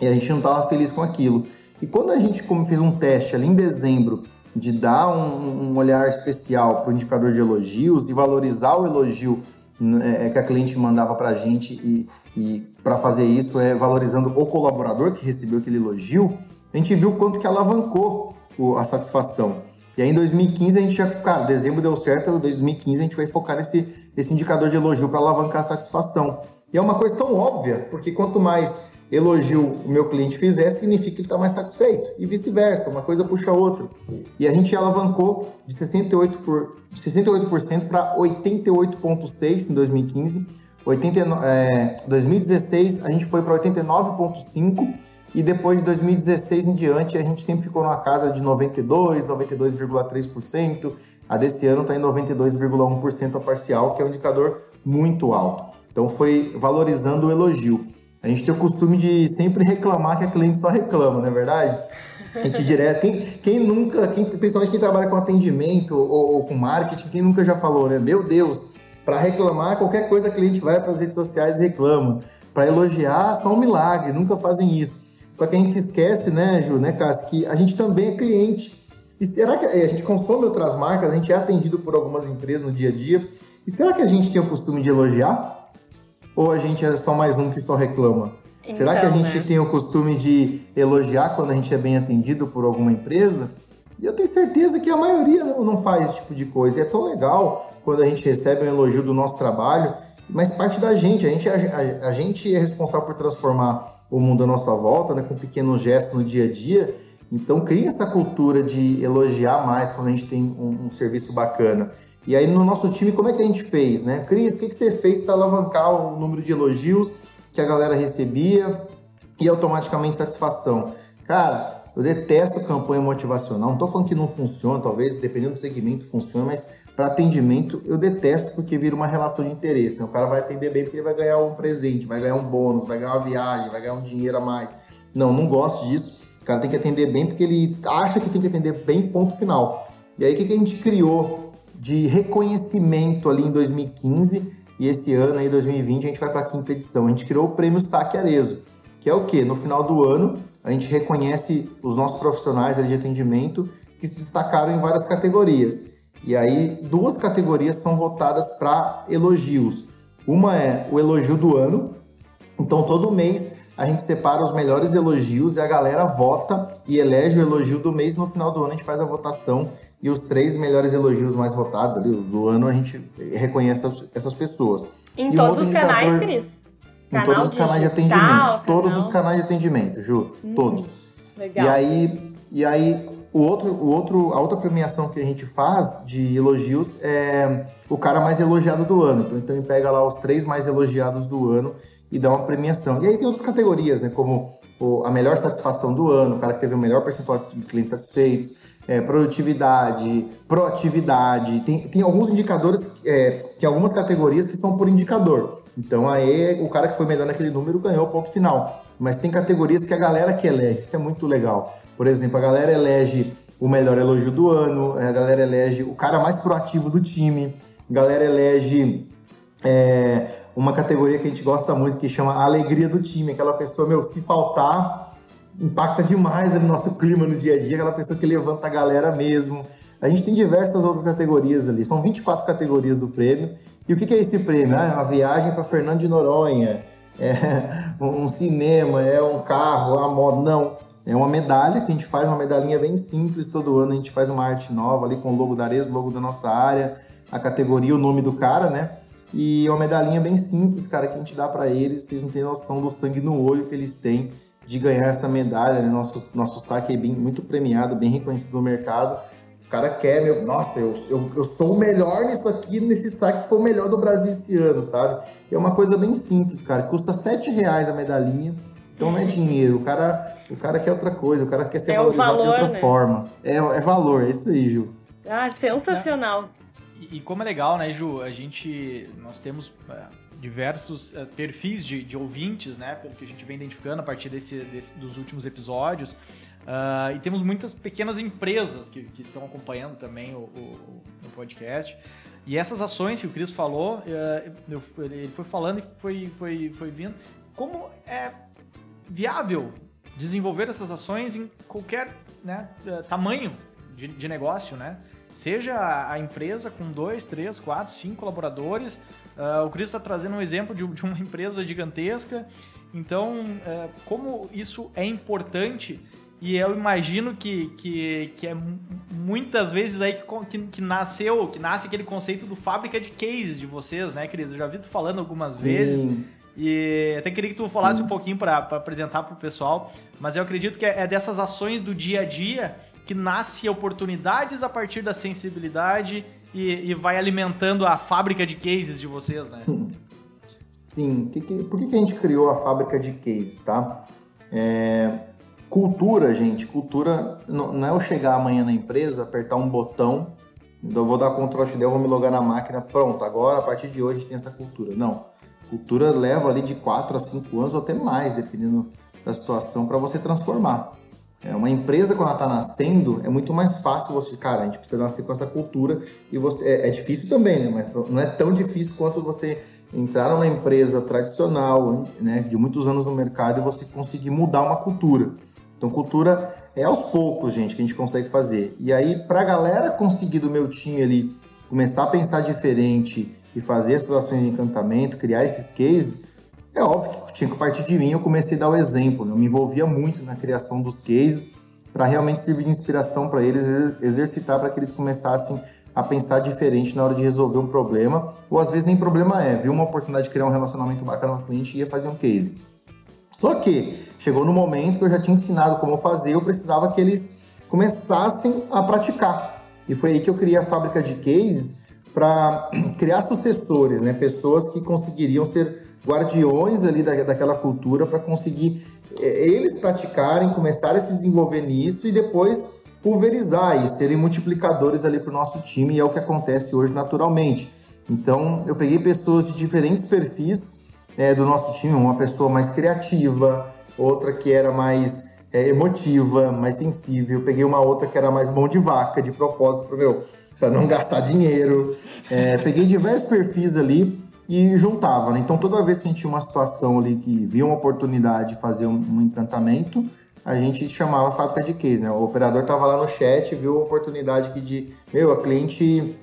E a gente não estava feliz com aquilo. E quando a gente fez um teste ali em dezembro de dar um, um olhar especial para o indicador de elogios e valorizar o elogio né, é, que a cliente mandava para a gente e, e para fazer isso é valorizando o colaborador que recebeu aquele elogio, a gente viu quanto que alavancou a satisfação. E aí em 2015 a gente já, cara, dezembro deu certo, em 2015 a gente vai focar nesse, nesse indicador de elogio para alavancar a satisfação. E é uma coisa tão óbvia, porque quanto mais elogio o meu cliente fizer, significa que ele está mais satisfeito. E vice-versa, uma coisa puxa a outra. E a gente alavancou de 68%, por, de 68% para 88,6% em 2015. 89, é, 2016 a gente foi para 89,5% e depois de 2016 em diante, a gente sempre ficou numa casa de 92, 92,3%. A desse ano está em 92,1% a parcial, que é um indicador muito alto. Então foi valorizando o elogio. A gente tem o costume de sempre reclamar que a cliente só reclama, não é verdade? A gente direto, quem, quem nunca, quem, principalmente quem trabalha com atendimento ou, ou com marketing, quem nunca já falou, né? Meu Deus, para reclamar, qualquer coisa a cliente vai para as redes sociais e reclama. Para elogiar, só um milagre, nunca fazem isso. Só que a gente esquece, né, Ju, né, Cássio, que a gente também é cliente. E será que a gente consome outras marcas, a gente é atendido por algumas empresas no dia a dia, e será que a gente tem o costume de elogiar? Ou a gente é só mais um que só reclama? Então, será que a gente né? tem o costume de elogiar quando a gente é bem atendido por alguma empresa? E eu tenho certeza que a maioria não faz esse tipo de coisa. E é tão legal quando a gente recebe um elogio do nosso trabalho, mas parte da gente. A gente, a, a, a gente é responsável por transformar o mundo à nossa volta, né, com pequenos gestos no dia a dia. Então, cria essa cultura de elogiar mais quando a gente tem um, um serviço bacana. E aí, no nosso time, como é que a gente fez, né? Cris, o que, que você fez para alavancar o número de elogios que a galera recebia e automaticamente satisfação? Cara, eu detesto campanha motivacional. Não estou falando que não funciona, talvez, dependendo do segmento, funciona, mas para atendimento eu detesto porque vira uma relação de interesse. Né? O cara vai atender bem porque ele vai ganhar um presente, vai ganhar um bônus, vai ganhar uma viagem, vai ganhar um dinheiro a mais. Não, não gosto disso. O cara tem que atender bem porque ele acha que tem que atender bem, ponto final. E aí o que, que a gente criou de reconhecimento ali em 2015 e esse ano aí, 2020, a gente vai para a quinta edição. A gente criou o prêmio Saque Arezo, que é o quê? No final do ano, a gente reconhece os nossos profissionais de atendimento que se destacaram em várias categorias. E aí, duas categorias são votadas para elogios. Uma é o elogio do ano. Então, todo mês a gente separa os melhores elogios e a galera vota e elege o elogio do mês. No final do ano, a gente faz a votação e os três melhores elogios mais votados ali do ano, a gente reconhece essas pessoas. Em e todos os canais, Cris? Em todos os canais de atendimento. Canal. Todos os canais de atendimento, Ju. Hum, todos. Legal. E aí, e aí o outro, o outro, a outra premiação que a gente faz de elogios é o cara mais elogiado do ano. Então, então ele pega lá os três mais elogiados do ano e dá uma premiação. E aí tem outras categorias, né? Como a melhor satisfação do ano, o cara que teve o melhor percentual de clientes satisfeitos, é, produtividade, proatividade. Tem, tem alguns indicadores, é, tem algumas categorias que são por indicador. Então aí o cara que foi melhor naquele número ganhou o ponto final. Mas tem categorias que a galera que elege, isso é muito legal. Por exemplo, a galera elege o melhor elogio do ano, a galera elege o cara mais proativo do time, a galera elege é, uma categoria que a gente gosta muito que chama alegria do time. Aquela pessoa, meu, se faltar, impacta demais no nosso clima no dia a dia, aquela pessoa que levanta a galera mesmo. A gente tem diversas outras categorias ali, são 24 categorias do prêmio. E o que é esse prêmio? Ah, é uma viagem para Fernando de Noronha, é *laughs* um cinema, é um carro, é uma moto. Não, é uma medalha que a gente faz, uma medalhinha bem simples. Todo ano a gente faz uma arte nova ali com o logo da Ares, o logo da nossa área, a categoria, o nome do cara, né? E é uma medalhinha bem simples, cara, que a gente dá para eles. Vocês não têm noção do sangue no olho que eles têm de ganhar essa medalha, né? Nosso, nosso saque é bem, muito premiado, bem reconhecido no mercado. cara quer, meu, nossa, eu, eu, eu sou o melhor nisso aqui, nesse saque foi o melhor do Brasil esse ano, sabe? E é uma coisa bem simples, cara. Custa 7 reais a medalhinha. Então não é dinheiro, o cara, o cara quer outra coisa, o cara quer ser é valorizado valor, de outras né? formas. É, é valor, é isso aí, Ju. Ah, sensacional. E, e como é legal, né, Ju? A gente. Nós temos é, diversos é, perfis de, de, ouvintes, né? Pelo que a gente vem identificando a partir desse, desse dos últimos episódios. Uh, e temos muitas pequenas empresas que, que estão acompanhando também o, o, o, podcast. E essas ações que o Cris falou, uh, ele foi falando e foi, foi, foi vindo. Como é viável desenvolver essas ações em qualquer né, eh, tamanho de, de, negócio, né? Seja a empresa com dois, três, quatro, cinco colaboradores. Uh, o Cris está trazendo um exemplo de, de, uma empresa gigantesca. Então, uh, como isso é importante e eu imagino que, que, que é muitas vezes aí que, que, nasceu, que nasce aquele conceito do fábrica de cases de vocês, né, Cris? Eu já vi tu falando algumas Sim. vezes. E até queria que tu Sim. falasse um pouquinho para apresentar para o pessoal, mas eu acredito que é, é dessas ações do dia a dia que nasce oportunidades a partir da sensibilidade e, e vai alimentando a fábrica de cases de vocês, né? Sim. Que, que, por que, que a gente criou a fábrica de cases, tá? É, cultura, gente, cultura não, não, é eu chegar amanhã na empresa, apertar um botão, então eu vou dar Ctrl Alt vou me logar na máquina, pronto, agora a partir de hoje a gente tem essa cultura. Não. Cultura leva ali de 4 a 5 anos ou até mais, dependendo da situação, para você transformar. É, uma empresa, quando ela está nascendo, é muito mais fácil você, cara, a gente precisa nascer com essa cultura e você. É, é, difícil também, né? Mas não é tão difícil quanto você entrar numa empresa tradicional, né, de muitos anos no mercado e você conseguir mudar uma cultura. Então, cultura é aos poucos, gente, que a gente consegue fazer. E aí, para a galera conseguir do meu time ali começar a pensar diferente e fazer essas ações de encantamento, criar esses cases, é óbvio que tinha que partir de mim. Eu comecei a dar o exemplo. Né? Eu me envolvia muito na criação dos cases para realmente servir de inspiração para eles, exercitar para que eles começassem a pensar diferente na hora de resolver um problema, ou às vezes nem problema é, viu uma oportunidade de criar um relacionamento bacana com o cliente e ia fazer um case. Só que chegou no momento que eu já tinha ensinado como fazer, eu precisava que eles começassem a praticar. E foi aí que eu criei a fábrica de cases para *clears throat* criar sucessores, né? Pessoas que conseguiriam ser guardiões ali da, daquela cultura para conseguir é, eles praticarem, começarem a se desenvolver nisso e depois pulverizar e serem multiplicadores ali para o nosso time e é o que acontece hoje naturalmente. Então eu peguei pessoas de diferentes perfis é, do nosso time, uma pessoa mais criativa, outra que era mais é, emotiva, mais sensível, peguei uma outra que era mais mão de vaca, de propósito para não gastar dinheiro. É, peguei diversos perfis ali e juntava, né? Então toda vez que a gente tinha uma situação ali que via uma oportunidade de fazer um, encantamento, a gente chamava a fábrica de case, né? O operador tava lá no chat, viu a oportunidade que de, meu, a cliente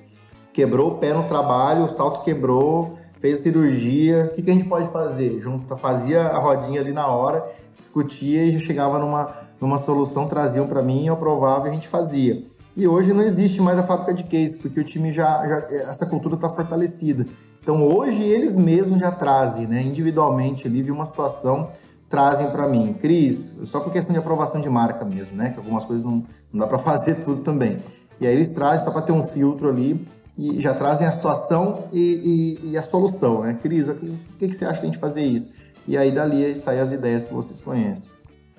quebrou o pé no trabalho, o salto quebrou, fez cirurgia, o que, que a gente pode fazer? Junta, fazia a rodinha ali na hora, discutia e chegava numa, numa solução, traziam para mim, eu aprovava e a gente fazia. E hoje não existe mais a fábrica de case, porque o time já, já essa cultura está fortalecida. Então hoje eles mesmos já trazem, né, individualmente ali, uma situação, trazem para mim, Cris, só por questão de aprovação de marca mesmo, né, que algumas coisas não, não dá para *laughs* fazer tudo também. E aí eles trazem só para ter um filtro ali e já trazem a situação e, e, e a solução, né, Cris, o que, o que você acha de a gente fazer isso? E aí dali saem as ideias que vocês conhecem.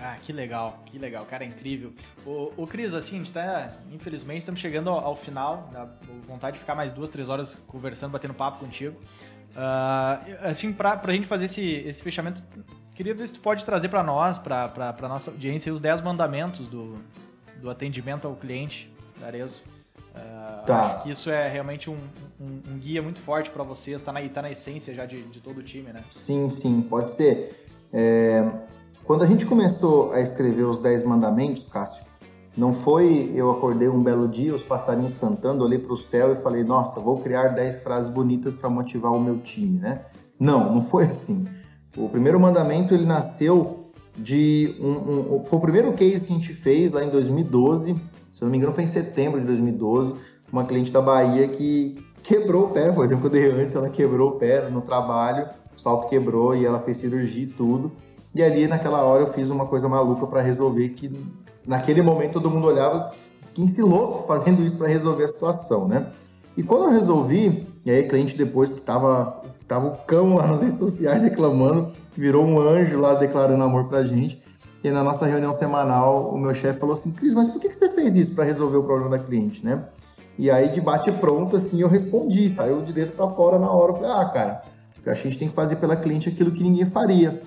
Ah, que legal, que legal, cara, é incrível. O, o Cris, assim, a gente tá, infelizmente, estamos chegando ao, ao final, dá vontade de ficar mais duas, três horas conversando, batendo papo contigo. Uh, assim, pra, pra gente fazer esse, esse fechamento, queria ver se tu pode trazer para nós, pra, pra, pra nossa audiência, os 10 mandamentos do, do atendimento ao cliente da Arezo. Uh, tá. Acho que isso é realmente um, um, um guia muito forte para vocês, tá na, tá na essência já de, de todo o time, né? Sim, sim, pode ser. É, quando a gente começou a escrever os Dez Mandamentos, Cássio, não foi eu acordei um belo dia, os passarinhos cantando, olhei para o céu e falei, nossa, vou criar dez frases bonitas para motivar o meu time, né? Não, não foi assim. O primeiro mandamento ele nasceu de um, um, foi o primeiro case que a gente fez lá em 2012, se eu não me engano foi em setembro de 2012, uma cliente da Bahia que quebrou o pé, por exemplo, eu dei antes, ela quebrou o pé no trabalho, o salto quebrou e ela fez cirurgia e tudo. E ali, naquela hora, eu fiz uma coisa maluca para resolver que naquele momento todo mundo olhava 15 louco fazendo isso para resolver a situação, né? E quando eu resolvi, e aí cliente depois que tava, tava o cão lá nas *laughs* redes sociais reclamando, virou um anjo lá declarando amor pra gente. E na nossa reunião semanal, o meu chefe falou assim: Cris, mas por que, você fez isso para resolver o problema da cliente, né? E aí, de bate pronto, assim, eu respondi, saiu de dentro para fora na hora. Eu falei: ah, cara, porque a gente tem que fazer pela cliente aquilo que ninguém faria.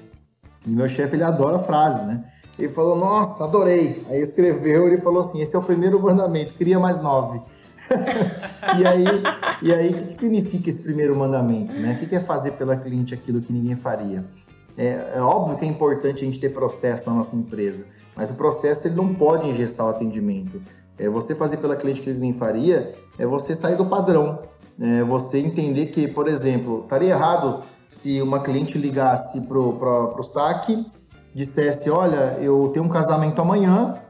E meu chefe, ele adora a frase, né? Ele falou: nossa, adorei. Aí escreveu, ele falou assim: esse é o primeiro mandamento, cria mais nove. *laughs* e aí, e aí, o que, que, significa esse primeiro mandamento? Né? O que, que é fazer pela cliente aquilo que ninguém faria? É, é, óbvio que é importante a gente ter processo na nossa empresa, mas o processo ele não pode ingestar o atendimento. É você fazer pela cliente que ninguém faria, é você sair do padrão. É você entender que, por exemplo, estaria errado se uma cliente ligasse pro, pro saque, dissesse, olha, eu tenho um casamento amanhã,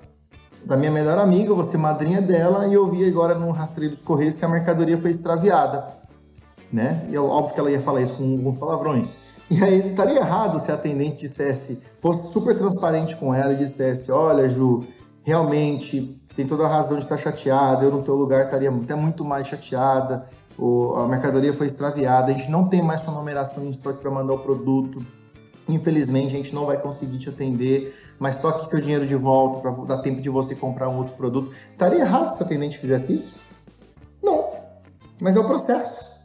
da minha melhor amiga, você madrinha dela, e eu vi agora no rastreio dos Correios que a mercadoria foi extraviada. Né? E é óbvio que ela ia falar isso com alguns palavrões. E aí estaria errado se a atendente dissesse, fosse super transparente com ela e dissesse: Olha, Ju, realmente você tem toda a razão de estar chateada, eu no teu lugar estaria até muito mais chateada, a mercadoria foi extraviada, a gente não tem mais sua numeração em estoque para mandar o produto. Infelizmente, a gente não vai conseguir te atender, mas toque seu dinheiro de volta para dar tempo de você comprar um outro produto. Estaria errado se o atendente fizesse isso? Não. Mas é o processo.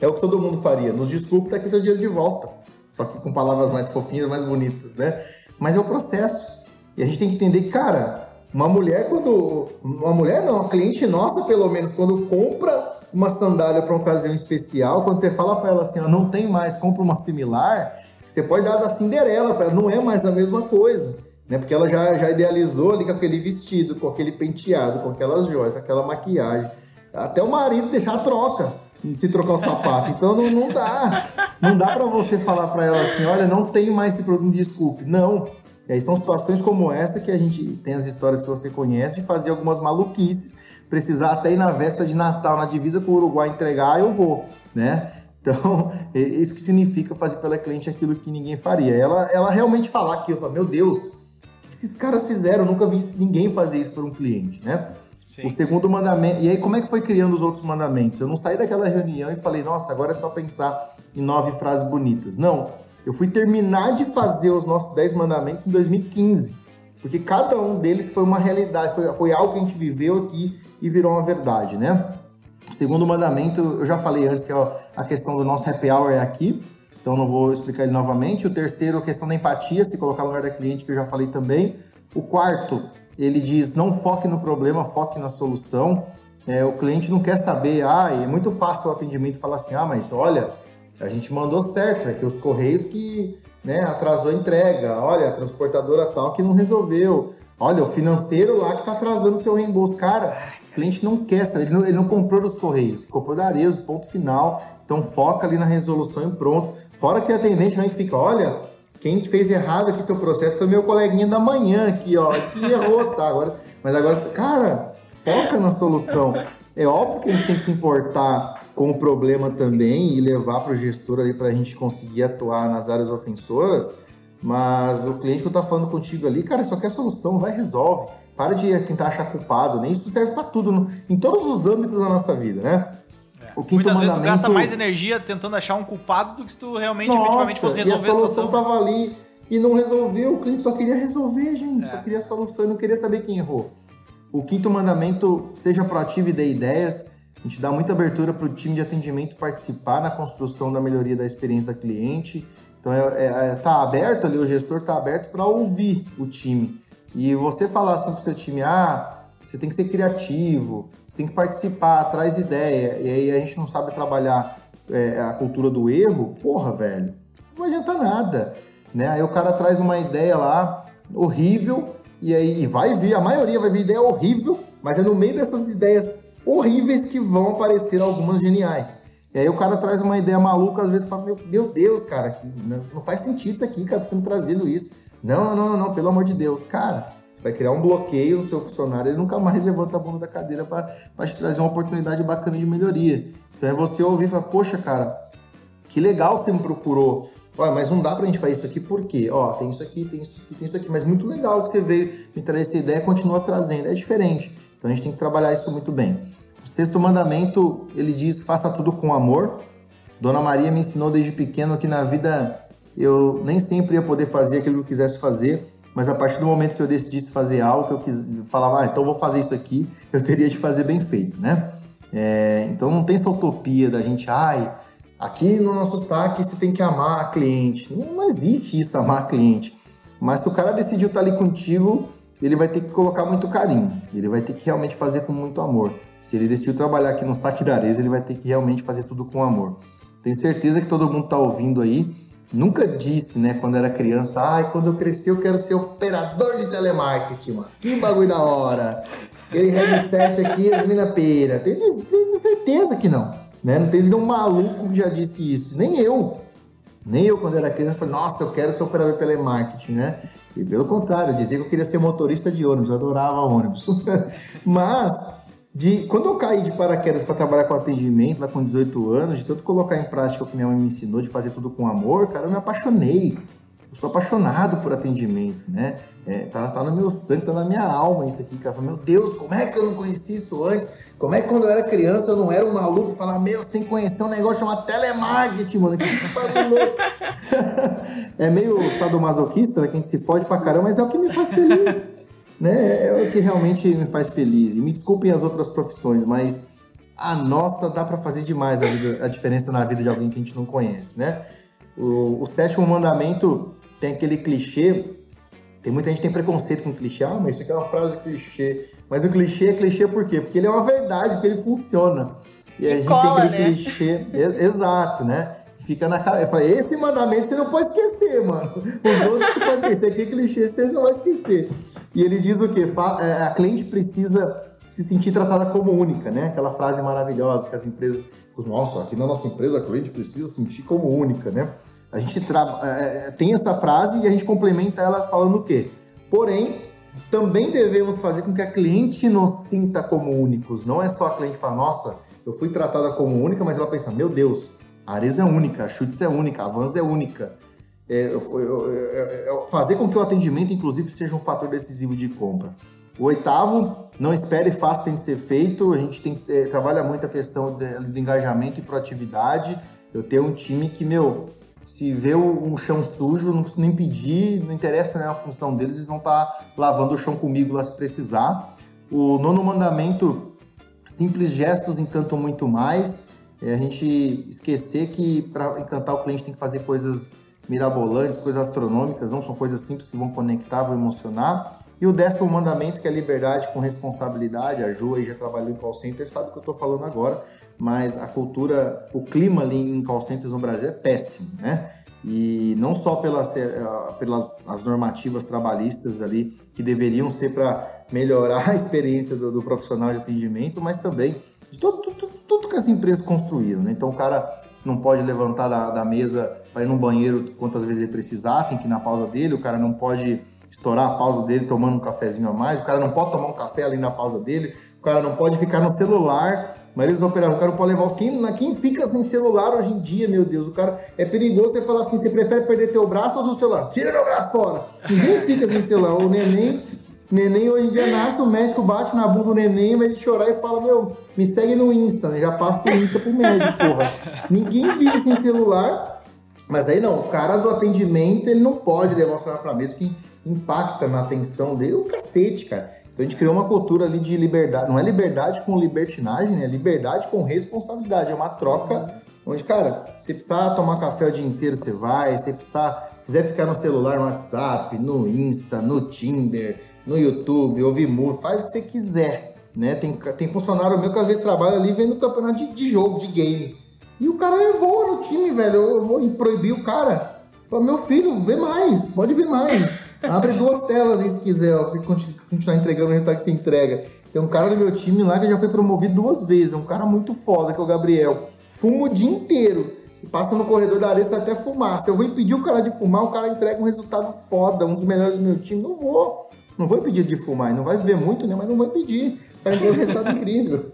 É o que todo mundo faria. Nos desculpe, tá aqui seu dinheiro de volta. Só que com palavras mais fofinhas, mais bonitas, né? Mas é o processo. E a gente tem que entender cara, uma mulher quando. Uma mulher não, uma cliente nossa, pelo menos, quando compra uma sandália para uma ocasião especial, quando você fala para ela assim, ó, não tem mais, compra uma similar, você pode dar da Cinderela para ela, não é mais a mesma coisa, né? Porque ela já, já idealizou ali com aquele vestido, com aquele penteado, com aquelas joias, aquela maquiagem. Até o marido deixar a troca, se trocar o sapato. Então não, não dá. Não dá para você falar para ela assim, olha, não tenho mais esse produto, desculpe. Não. E aí são situações como essa que a gente tem as histórias que você conhece de fazer algumas maluquices, precisar até ir na véspera de Natal, na divisa com o Uruguai entregar, eu vou, né? Então, *laughs* isso que significa fazer pela cliente aquilo que ninguém faria. Ela, ela realmente falar aquilo, falo, meu Deus, o que esses caras fizeram? Eu nunca vi ninguém fazer isso por um cliente, né? Sim. O segundo mandamento. E aí, como é que foi criando os outros mandamentos? Eu não saí daquela reunião e falei, nossa, agora é só pensar em nove frases bonitas. Não. Eu fui terminar de fazer os nossos dez mandamentos em 2015. Porque cada um deles foi uma realidade, foi, foi algo que a gente viveu aqui e virou uma verdade, né? Segundo mandamento, eu já falei antes que é a questão do nosso happy hour é aqui, então não vou explicar ele novamente. O terceiro, a questão da empatia, se colocar no lugar da cliente, que eu já falei também. O quarto, ele diz não foque no problema, foque na solução. É, o cliente não quer saber, ah, é muito fácil o atendimento falar assim, ah, mas olha, a gente mandou certo, é que os correios que né, atrasou a entrega, olha, a transportadora tal que não resolveu, olha, o financeiro lá que está atrasando o seu reembolso. Cara, cliente não quer saber, ele não, ele não comprou dos Correios, comprou da Arezzo, ponto final. Então foca ali na resolução e pronto. Fora que a atendente realmente fica, olha, quem fez errado aqui seu processo foi meu coleguinha da manhã aqui, ó, que errou, tá? Agora, mas agora, cara, foca na solução. É óbvio que a gente tem que se importar com o problema também e levar para o gestor ali para a gente conseguir atuar nas áreas ofensoras, mas o cliente que eu tô falando contigo ali, cara, só quer solução, vai resolve. Para de tentar achar culpado, né? Isso serve para tudo, no, em todos os âmbitos da nossa vida, né? É. O quinto Muitas mandamento. Vezes tu gasta mais energia tentando achar um culpado do que se tu realmente Nossa, efetivamente fosse resolver e a solução. estava ali e não resolveu. O cliente só queria resolver, gente. É. Só queria a solução não queria saber quem errou. O quinto mandamento, seja proativo e dê ideias. A gente dá muita abertura para o time de atendimento participar na construção da melhoria da experiência da cliente. Então, é, é, é tá aberto ali, o gestor está aberto para ouvir o time. E você falar assim pro seu time, ah, você tem que ser criativo, você tem que participar, traz ideia, e aí a gente não sabe trabalhar é, a cultura do erro, porra, velho, não adianta nada, né? Aí o cara traz uma ideia lá horrível, e aí e vai vir, a maioria vai vir ideia horrível, mas é no meio dessas ideias horríveis que vão aparecer algumas geniais. E aí o cara traz uma ideia maluca, às vezes fala, meu Deus, cara, que não, faz sentido isso aqui, cara, você me trazendo isso. Não, não, não, não, pelo amor de Deus. Cara, vai criar um bloqueio no seu funcionário, ele nunca mais *laughs* levanta a bunda da cadeira para te trazer uma oportunidade bacana de melhoria. Então é você ouvir e falar, poxa, cara, que legal que você me procurou. Olha, mas não dá pra gente fazer isso aqui, por quê? Ó, tem isso aqui, tem isso aqui, tem isso aqui, mas muito legal que você veio me trazer essa ideia e continua trazendo. É diferente. Então a gente tem que trabalhar isso muito bem. O sexto mandamento, ele diz: faça tudo com amor. Dona Maria me ensinou desde pequeno que na vida eu nem sempre ia poder fazer aquilo que eu quisesse fazer, mas a partir do momento que eu decidisse fazer algo, que eu quis, falava, ah, então vou fazer isso aqui, eu teria de fazer bem feito, né? É, então não tem essa utopia da gente, ai, aqui no nosso saque você tem que amar a cliente. Não, não existe isso, amar a cliente. Mas se o cara decidiu estar ali contigo, ele vai ter que colocar muito carinho, ele vai ter que realmente fazer com muito amor. Se ele decidiu trabalhar aqui no saque da Areza, ele vai ter que realmente fazer tudo com amor. Tenho certeza que todo mundo está ouvindo aí. Nunca disse, né, quando era criança, ai, quando eu crescer eu quero ser operador de telemarketing, mano. Que bagulho da hora. Aquele headset aqui, as mina pera. Tenho certeza que não. Né? Não teve nenhum maluco que já disse isso. Nem eu. Nem eu, quando era criança, falei, nossa, eu quero ser operador de telemarketing, né? E pelo contrário, eu dizia que eu queria ser motorista de ônibus, eu adorava ônibus. *laughs* Mas de quando eu caí de paraquedas para trabalhar com atendimento lá com 18 anos, de tanto colocar em prática o que minha mãe me ensinou, de fazer tudo com amor, cara, eu me apaixonei. Eu sou apaixonado por atendimento, né? É, tá, tá no meu sangue, tá na minha alma isso aqui, cara. Meu Deus, como é que eu não conheci isso antes? Como é que quando eu era criança eu não era um maluco falava, meu, você tem que conhecer um negócio chamado telemarketing, mano. Que louco. *laughs* é meio sadomasoquista, né? Que a gente se fode pra caramba, mas é o que me faz feliz né, é o que realmente me faz feliz. E me desculpem as outras profissões, mas a nossa dá para fazer demais a, vida, a, diferença na vida de alguém que a gente não conhece, né? O, o, sétimo mandamento tem aquele clichê. Tem muita gente que tem preconceito com clichê. Ah, mas isso aqui é uma frase clichê. Mas o clichê é clichê por quê? Porque ele é uma verdade, porque ele funciona. E, e a gente cola, tem aquele né? clichê. exato, né? Fica na cabeça. Falei, esse mandamento você não pode esquecer, mano. Os outros você pode esquecer. É clichê você não vai esquecer. E ele diz o quê? É, a cliente precisa se sentir tratada como única, né? Aquela frase maravilhosa que as empresas. Nossa, aqui na nossa empresa a cliente precisa se sentir como única, né? A gente tra... É, tem essa frase e a gente complementa ela falando o quê? Porém, também devemos fazer com que a cliente nos sinta como únicos. Não é só a cliente falar, nossa, eu fui tratada como única, mas ela pensa, meu Deus, a Arezzo é única, a Schutz é única, a Vans é única. É, eu, eu, eu, fazer com que o atendimento, inclusive, seja um fator decisivo de compra. O oitavo, não espere fácil tem de ser feito. A gente tem, é, trabalha muito a questão de, de, engajamento e proatividade. Eu tenho um time que, meu, se vê um chão sujo, não preciso nem pedir, não interessa né, a função deles, eles vão estar tá lavando o chão comigo lá se precisar. O nono mandamento, simples gestos encantam muito mais é a gente esquecer que para encantar o cliente tem que fazer coisas mirabolantes, coisas astronômicas, não são coisas simples que vão conectar, vão emocionar. E o décimo mandamento, que é liberdade com responsabilidade. A Ju aí já trabalhou em call center, sabe o que eu estou falando agora, mas a cultura, o clima ali em call centers no Brasil é péssimo, né? E não só pelas, pelas as normativas trabalhistas ali, que deveriam ser para melhorar *laughs* a experiência do, do profissional de atendimento, mas também de tudo, tudo que as empresas construíram. Né? Então o cara não pode levantar da, da mesa para ir no banheiro quantas vezes ele precisar, tem que ir na pausa dele, o cara não pode estourar a pausa dele tomando um cafezinho a mais, o cara não pode tomar um café ali na pausa dele, o cara não pode ficar no celular. Mas eles operavam, o cara não pode levar os. Quem, quem fica sem celular hoje em dia, meu Deus? O cara é perigoso você falar assim: você prefere perder teu braço ou seu celular? Tira meu braço fora! Ninguém fica sem celular. O neném Neném hoje em dia nasce, o médico bate na bunda do neném, vai chorar e fala, meu, me segue no Insta, né? Já passa o Insta pro médico, porra. Ninguém vive sem celular, mas aí não, o cara do atendimento, ele não pode levar o celular pra mesa, porque impacta na atenção dele, o cacete, cara. Então a gente criou uma cultura ali de liberdade, não é liberdade com libertinagem, né? É liberdade com responsabilidade, é uma troca onde, cara, se precisar tomar café o dia inteiro, você vai, se precisar, quiser ficar no celular, no WhatsApp, no Insta, no Tinder, no YouTube, ouvir música, faz o que você quiser. Né? Tem, tem funcionário meu que às vezes trabalha ali vendo campeonato de, de jogo, de game. E o cara voa no time, velho. Eu, eu vou proibir o cara. Fala, meu filho, vê mais, pode ver mais. Abre *laughs* duas telas aí se quiser, ó, pra você continuar entregando o resultado que você entrega. Tem um cara do meu time lá que já foi promovido duas vezes. É um cara muito foda, que é o Gabriel. Fuma o dia inteiro. E passa no corredor da areia até fumar. Se eu vou impedir o cara de fumar, o cara entrega um resultado foda, um dos melhores do meu time. Não vou. Não vou impedir de fumar, não vai viver muito, né? Mas não vou impedir. Para ter um resultado *laughs* incrível.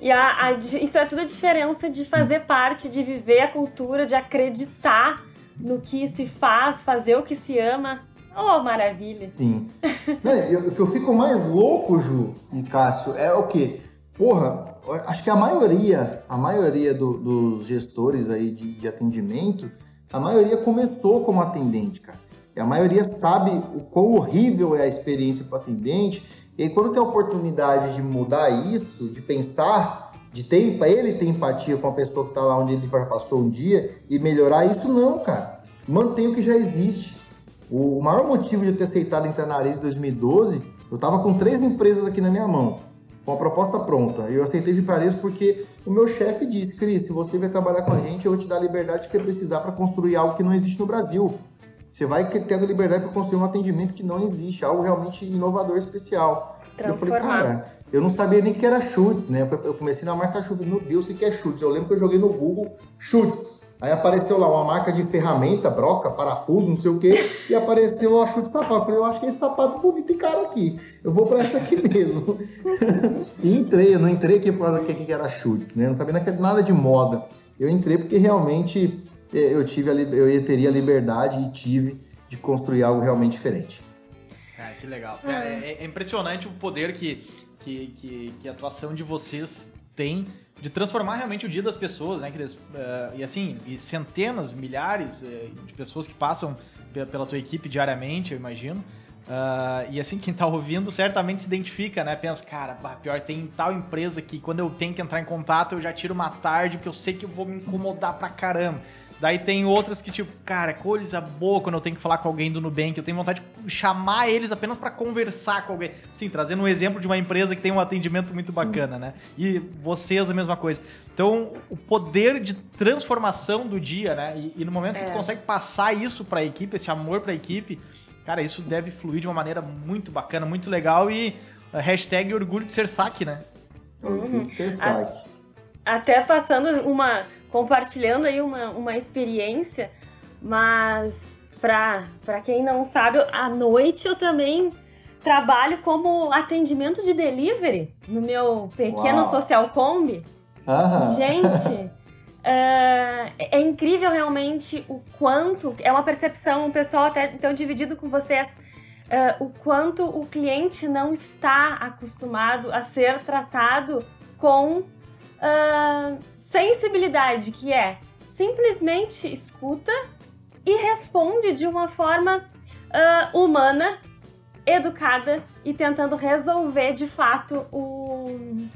E a, a, isso é tudo a diferença de fazer parte, de viver a cultura, de acreditar no que se faz, fazer o que se ama. Oh, maravilha. Sim. o que eu fico mais louco, Ju e Cássio, é o quê? Porra, acho que a maioria, a maioria do, dos gestores aí de, de atendimento, a maioria começou como atendente, cara. E a maioria sabe o quão horrível é a experiência para o atendente. E aí, quando tem a oportunidade de mudar isso, de pensar, de ter, ele ter empatia com a pessoa que está lá onde ele passou um dia e melhorar isso, não, cara. Mantém o que já existe. O maior motivo de eu ter aceitado entrar na Ares em 2012, eu estava com três empresas aqui na minha mão, com a proposta pronta. Eu aceitei vir para Ares porque o meu chefe disse, Cris, se você vai trabalhar com a gente, eu vou te dar a liberdade que você precisar para construir algo que não existe no Brasil. Você vai ter a liberdade para construir um atendimento que não existe, algo realmente inovador, especial. Eu falei, cara, eu não sabia nem que era chutes, né? Eu comecei na marca chutes, meu Deus, o que é chutes? Eu lembro que eu joguei no Google chutes. Aí apareceu lá uma marca de ferramenta, broca, parafuso, não sei o quê, e apareceu a chute sapato. Eu falei, eu acho que esse sapato bonito e caro aqui. Eu vou para essa aqui *laughs* mesmo. e entrei, eu não entrei aqui por causa que era chutes, né? Eu não sabia nada de moda. Eu entrei porque realmente eu tive a, eu teria a liberdade e tive de construir algo realmente diferente. Cara, que legal. É, é, é impressionante o poder que, que, que, que, a atuação de vocês tem de transformar realmente o dia das pessoas, né? Eles, uh, e assim, e centenas, milhares uh, de pessoas que passam pela tua equipe diariamente, eu imagino. Uh, e assim, quem tá ouvindo certamente se identifica, né? Pensa, cara, bah, pior, tem tal empresa que quando eu tenho que entrar em contato eu já tiro uma tarde porque eu sei que eu vou me incomodar pra caramba. Daí tem outras que, tipo, cara, coisa boa quando eu tenho que falar com alguém do Nubank. Eu tenho vontade de chamar eles apenas para conversar com alguém. Sim, trazendo um exemplo de uma empresa que tem um atendimento muito Sim. bacana, né? E vocês a mesma coisa. Então, o poder de transformação do dia, né? E, e no momento é. que tu consegue passar isso para a equipe, esse amor para a equipe, cara, isso deve fluir de uma maneira muito bacana, muito legal. E uh, hashtag orgulho de ser saque, né? Orgulho de ser saque. Até passando uma compartilhando aí uma, uma experiência, mas para quem não sabe, à noite eu também trabalho como atendimento de delivery no meu pequeno Uau. social combi. Gente, é, *laughs* é incrível realmente o quanto, é uma percepção, o pessoal até então dividido com vocês, é, o quanto o cliente não está acostumado a ser tratado com uh, sensibilidade, que é simplesmente escuta e responde de uma forma uh, humana, educada e tentando resolver de fato o,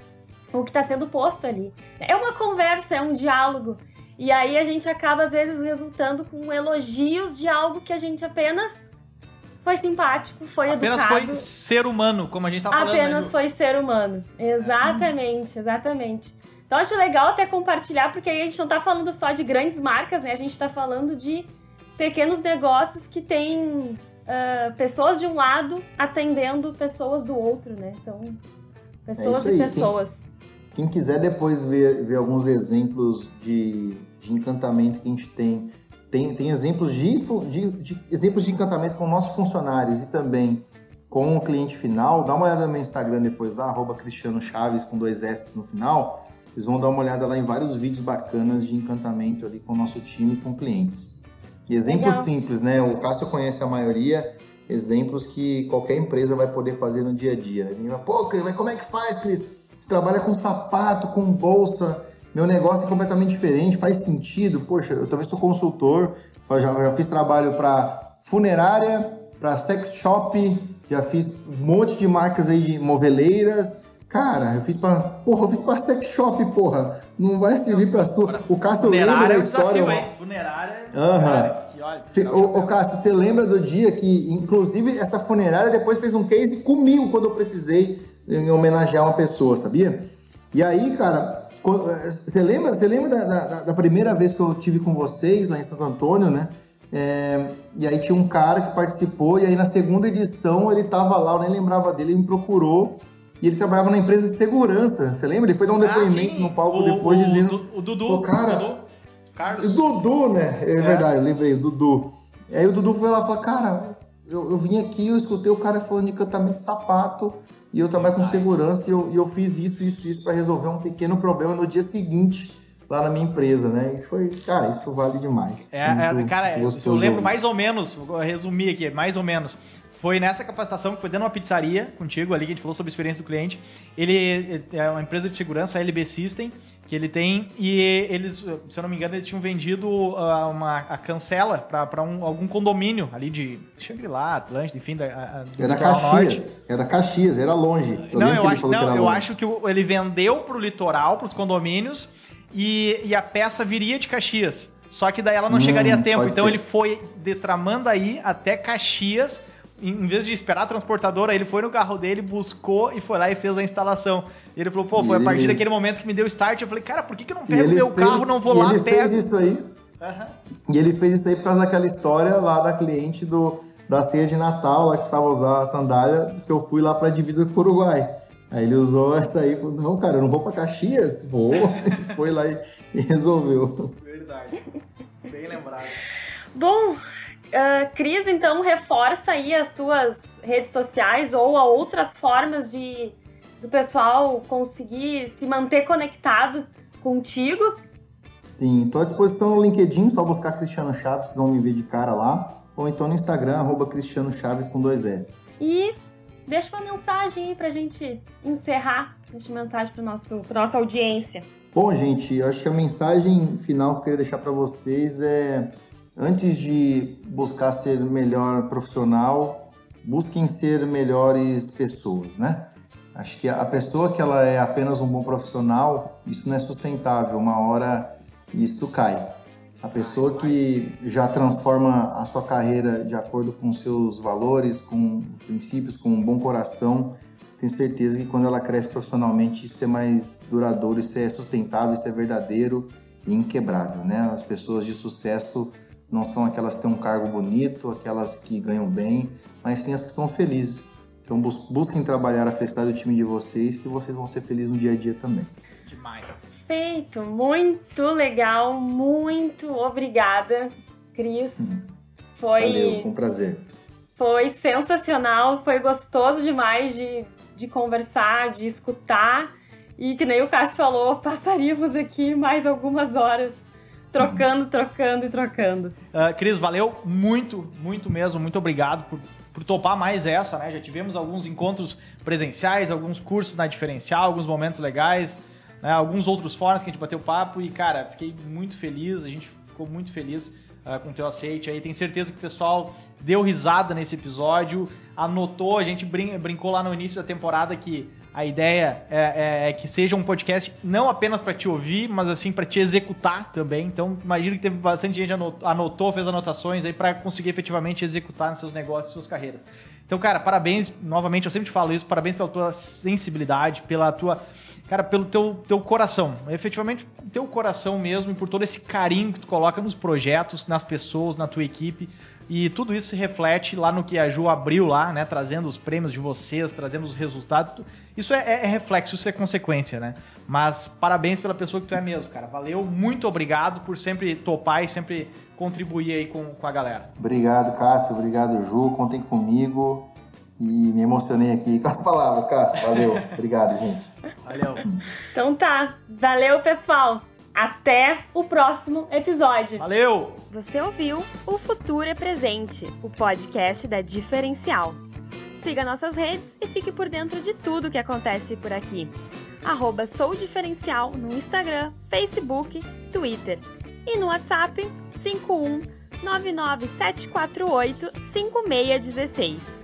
o que está sendo posto ali. É uma conversa, é um diálogo. E aí a gente acaba, às vezes, resultando com elogios de algo que a gente apenas foi simpático, foi apenas educado. Apenas foi ser humano, como a gente tá falando. Apenas né? foi ser humano. Exatamente, exatamente. Então acho legal até compartilhar, porque aí a gente não está falando só de grandes marcas, né? A gente está falando de pequenos negócios que têm uh, pessoas de um lado atendendo pessoas do outro, né? Então, pessoas é e pessoas. Quem, quem, quiser depois ver, ver alguns exemplos de, de encantamento que a gente tem, tem, tem exemplos de, de, de, exemplos de encantamento com nossos funcionários e também com o cliente final, dá uma olhada no meu Instagram depois lá, arroba Cristiano Chaves com dois S no final vocês vão dar uma olhada lá em vários vídeos bacanas de encantamento ali com o nosso time, com clientes. E exemplos Legal. simples, né? O Cássio conhece a maioria, exemplos que qualquer empresa vai poder fazer no dia a dia. Né? Fala, Pô, mas como é que faz, Cris? Você trabalha com sapato, com bolsa, meu negócio é completamente diferente, faz sentido. Poxa, eu também sou consultor, já, já fiz trabalho para funerária, para sex shop, já fiz um monte de marcas aí de moveleiras, Cara, eu fiz pra. Porra, eu fiz pra sex shop, porra. Não vai servir pra sua. O Cássio lembra da história. Desafio, Funerária. Aham. O, Cássio, você lembra do dia que, inclusive, essa funerária depois fez um case comigo quando eu precisei em homenagear uma pessoa, sabia? E aí, cara, você lembra, você lembra da, da, da primeira vez que eu tive com vocês lá em Santo Antônio, né? É, e aí tinha um cara que participou, e aí na segunda edição ele tava lá, eu nem lembrava dele, ele me procurou e ele trabalhava na empresa de segurança. Você lembra? Ele foi dar um ah, depoimento sim. no palco o, depois o, dizendo. O Dudu. Pô, cara, Dudu. Carlos. Dudu, né? É, é, verdade, eu lembrei, o Dudu. Aí o Dudu foi lá e falou: Cara, eu, eu vim aqui, eu escutei o cara falando de encantamento de sapato. E eu trabalho com segurança e eu, e eu fiz isso, isso, isso para resolver um pequeno problema no dia seguinte. lá na minha empresa, né? Isso foi, cara, isso vale demais. É, é cara, eu lembro mais ou menos, vou resumir aqui, mais ou menos. Foi nessa capacitação que foi dentro de uma pizzaria contigo ali, que a gente falou sobre a experiência do cliente. Ele é uma empresa de segurança, a LB System, que ele tem, e eles, se eu não me engano, eles tinham vendido uh, uma, a cancela para um, algum condomínio ali de Shangri-La, Atlântida, enfim, da, a, do Era Caxias, norte. era Caxias, era longe. Eu não, eu, acho, não, eu acho que ele vendeu para o litoral, para os condomínios, e, e a peça viria de Caxias. Só que daí ela não hum, chegaria a tempo. Então ser. ele foi de Tramandaí até Caxias. Em vez de esperar a transportadora, ele foi no carro dele, buscou e foi lá e fez a instalação. E ele falou, pô, foi a partir mesmo. daquele momento que me deu start. Eu falei, cara, por que, que eu não pego meu fez, carro, não vou lá, ele pego? fez isso aí. Uhum. E ele fez isso aí por causa daquela história lá da cliente do, da ceia de Natal, lá que precisava usar a sandália, que eu fui lá pra divisa com o Uruguai. Aí ele usou essa aí e falou, não, cara, eu não vou pra Caxias. *laughs* Vou. Foi lá e, e, resolveu. Verdade. Bem lembrado. Bom, uh, Cris, então, reforça aí as suas redes sociais ou a outras formas de do pessoal conseguir se manter conectado contigo. Sim, estou à disposição no LinkedIn, só buscar Cristiano Chaves, vocês vão me ver de cara lá. Ou então no Instagram, arroba Cristiano Chaves com dois S. E Deixa uma mensagem aí pra gente encerrar. Deixa uma mensagem para nossa audiência. Bom, gente, eu acho que a mensagem final que eu queria deixar para vocês é antes de buscar ser melhor profissional, busquem ser melhores pessoas, né? Acho que a pessoa que ela é apenas um bom profissional, isso não é sustentável. Uma hora isso cai. A pessoa que já transforma a sua carreira de acordo com seus valores, com princípios, com um bom coração, tem certeza que quando ela cresce profissionalmente, isso é mais duradouro, isso é sustentável, isso é verdadeiro e inquebrável, né? As pessoas de sucesso não são aquelas que têm um cargo bonito, aquelas que ganham bem, mas sim as que são felizes. Então busquem trabalhar a felicidade do time de vocês, que vocês vão ser felizes no dia a dia também. Demais. Perfeito, muito legal, muito obrigada, Cris. Hum. Foi, Valeu, foi um prazer. Foi sensacional, foi gostoso demais de, de conversar, de escutar. E que nem o Cássio falou, *laughs* passaríamos aqui mais algumas horas trocando, trocando e trocando. Uh, Cris, valeu muito, muito mesmo. Muito obrigado por, por topar mais essa, né? Já tivemos alguns encontros presenciais, alguns cursos na diferencial, alguns momentos legais né, alguns outros fóruns que a gente bateu papo e, cara, fiquei muito feliz, a gente ficou muito feliz uh, com o teu aceite aí. Tenho certeza que o pessoal deu risada nesse episódio, anotou, a gente brin brincou lá no início da temporada que a ideia é, é, é que seja um podcast não apenas para te ouvir, mas assim para te executar também. Então, imagino que teve bastante gente anotou, anotou fez anotações aí para conseguir efetivamente executar seus negócios, suas carreiras. Então, cara, parabéns, novamente, eu sempre te falo isso, parabéns pela tua sensibilidade, pela tua cara, pelo teu, teu coração. Efetivamente, teu coração mesmo e por todo esse carinho que tu coloca nos projetos, nas pessoas, na tua equipe. E tudo isso se reflete lá no que a Ju abriu lá, né? Trazendo os prêmios de vocês, trazendo os resultados. Isso é, é, é reflexo, isso é consequência, né? Mas parabéns pela pessoa que tu é mesmo, cara. Valeu, muito obrigado por sempre topar e sempre contribuir aí com, com a galera. Obrigado, Cássio. Obrigado, Ju. Contem comigo. E me emocionei aqui com as *laughs* palavras, Cássio. Valeu. Obrigado, gente. Valeu. Então tá. Valeu, pessoal. Até o próximo episódio. Valeu! Você ouviu O Futuro é Presente, o podcast da Diferencial. Siga nossas redes e fique por dentro de tudo que acontece por aqui. Arroba Sou Diferencial no Instagram, Facebook, Twitter. E no WhatsApp 51 99748 5616.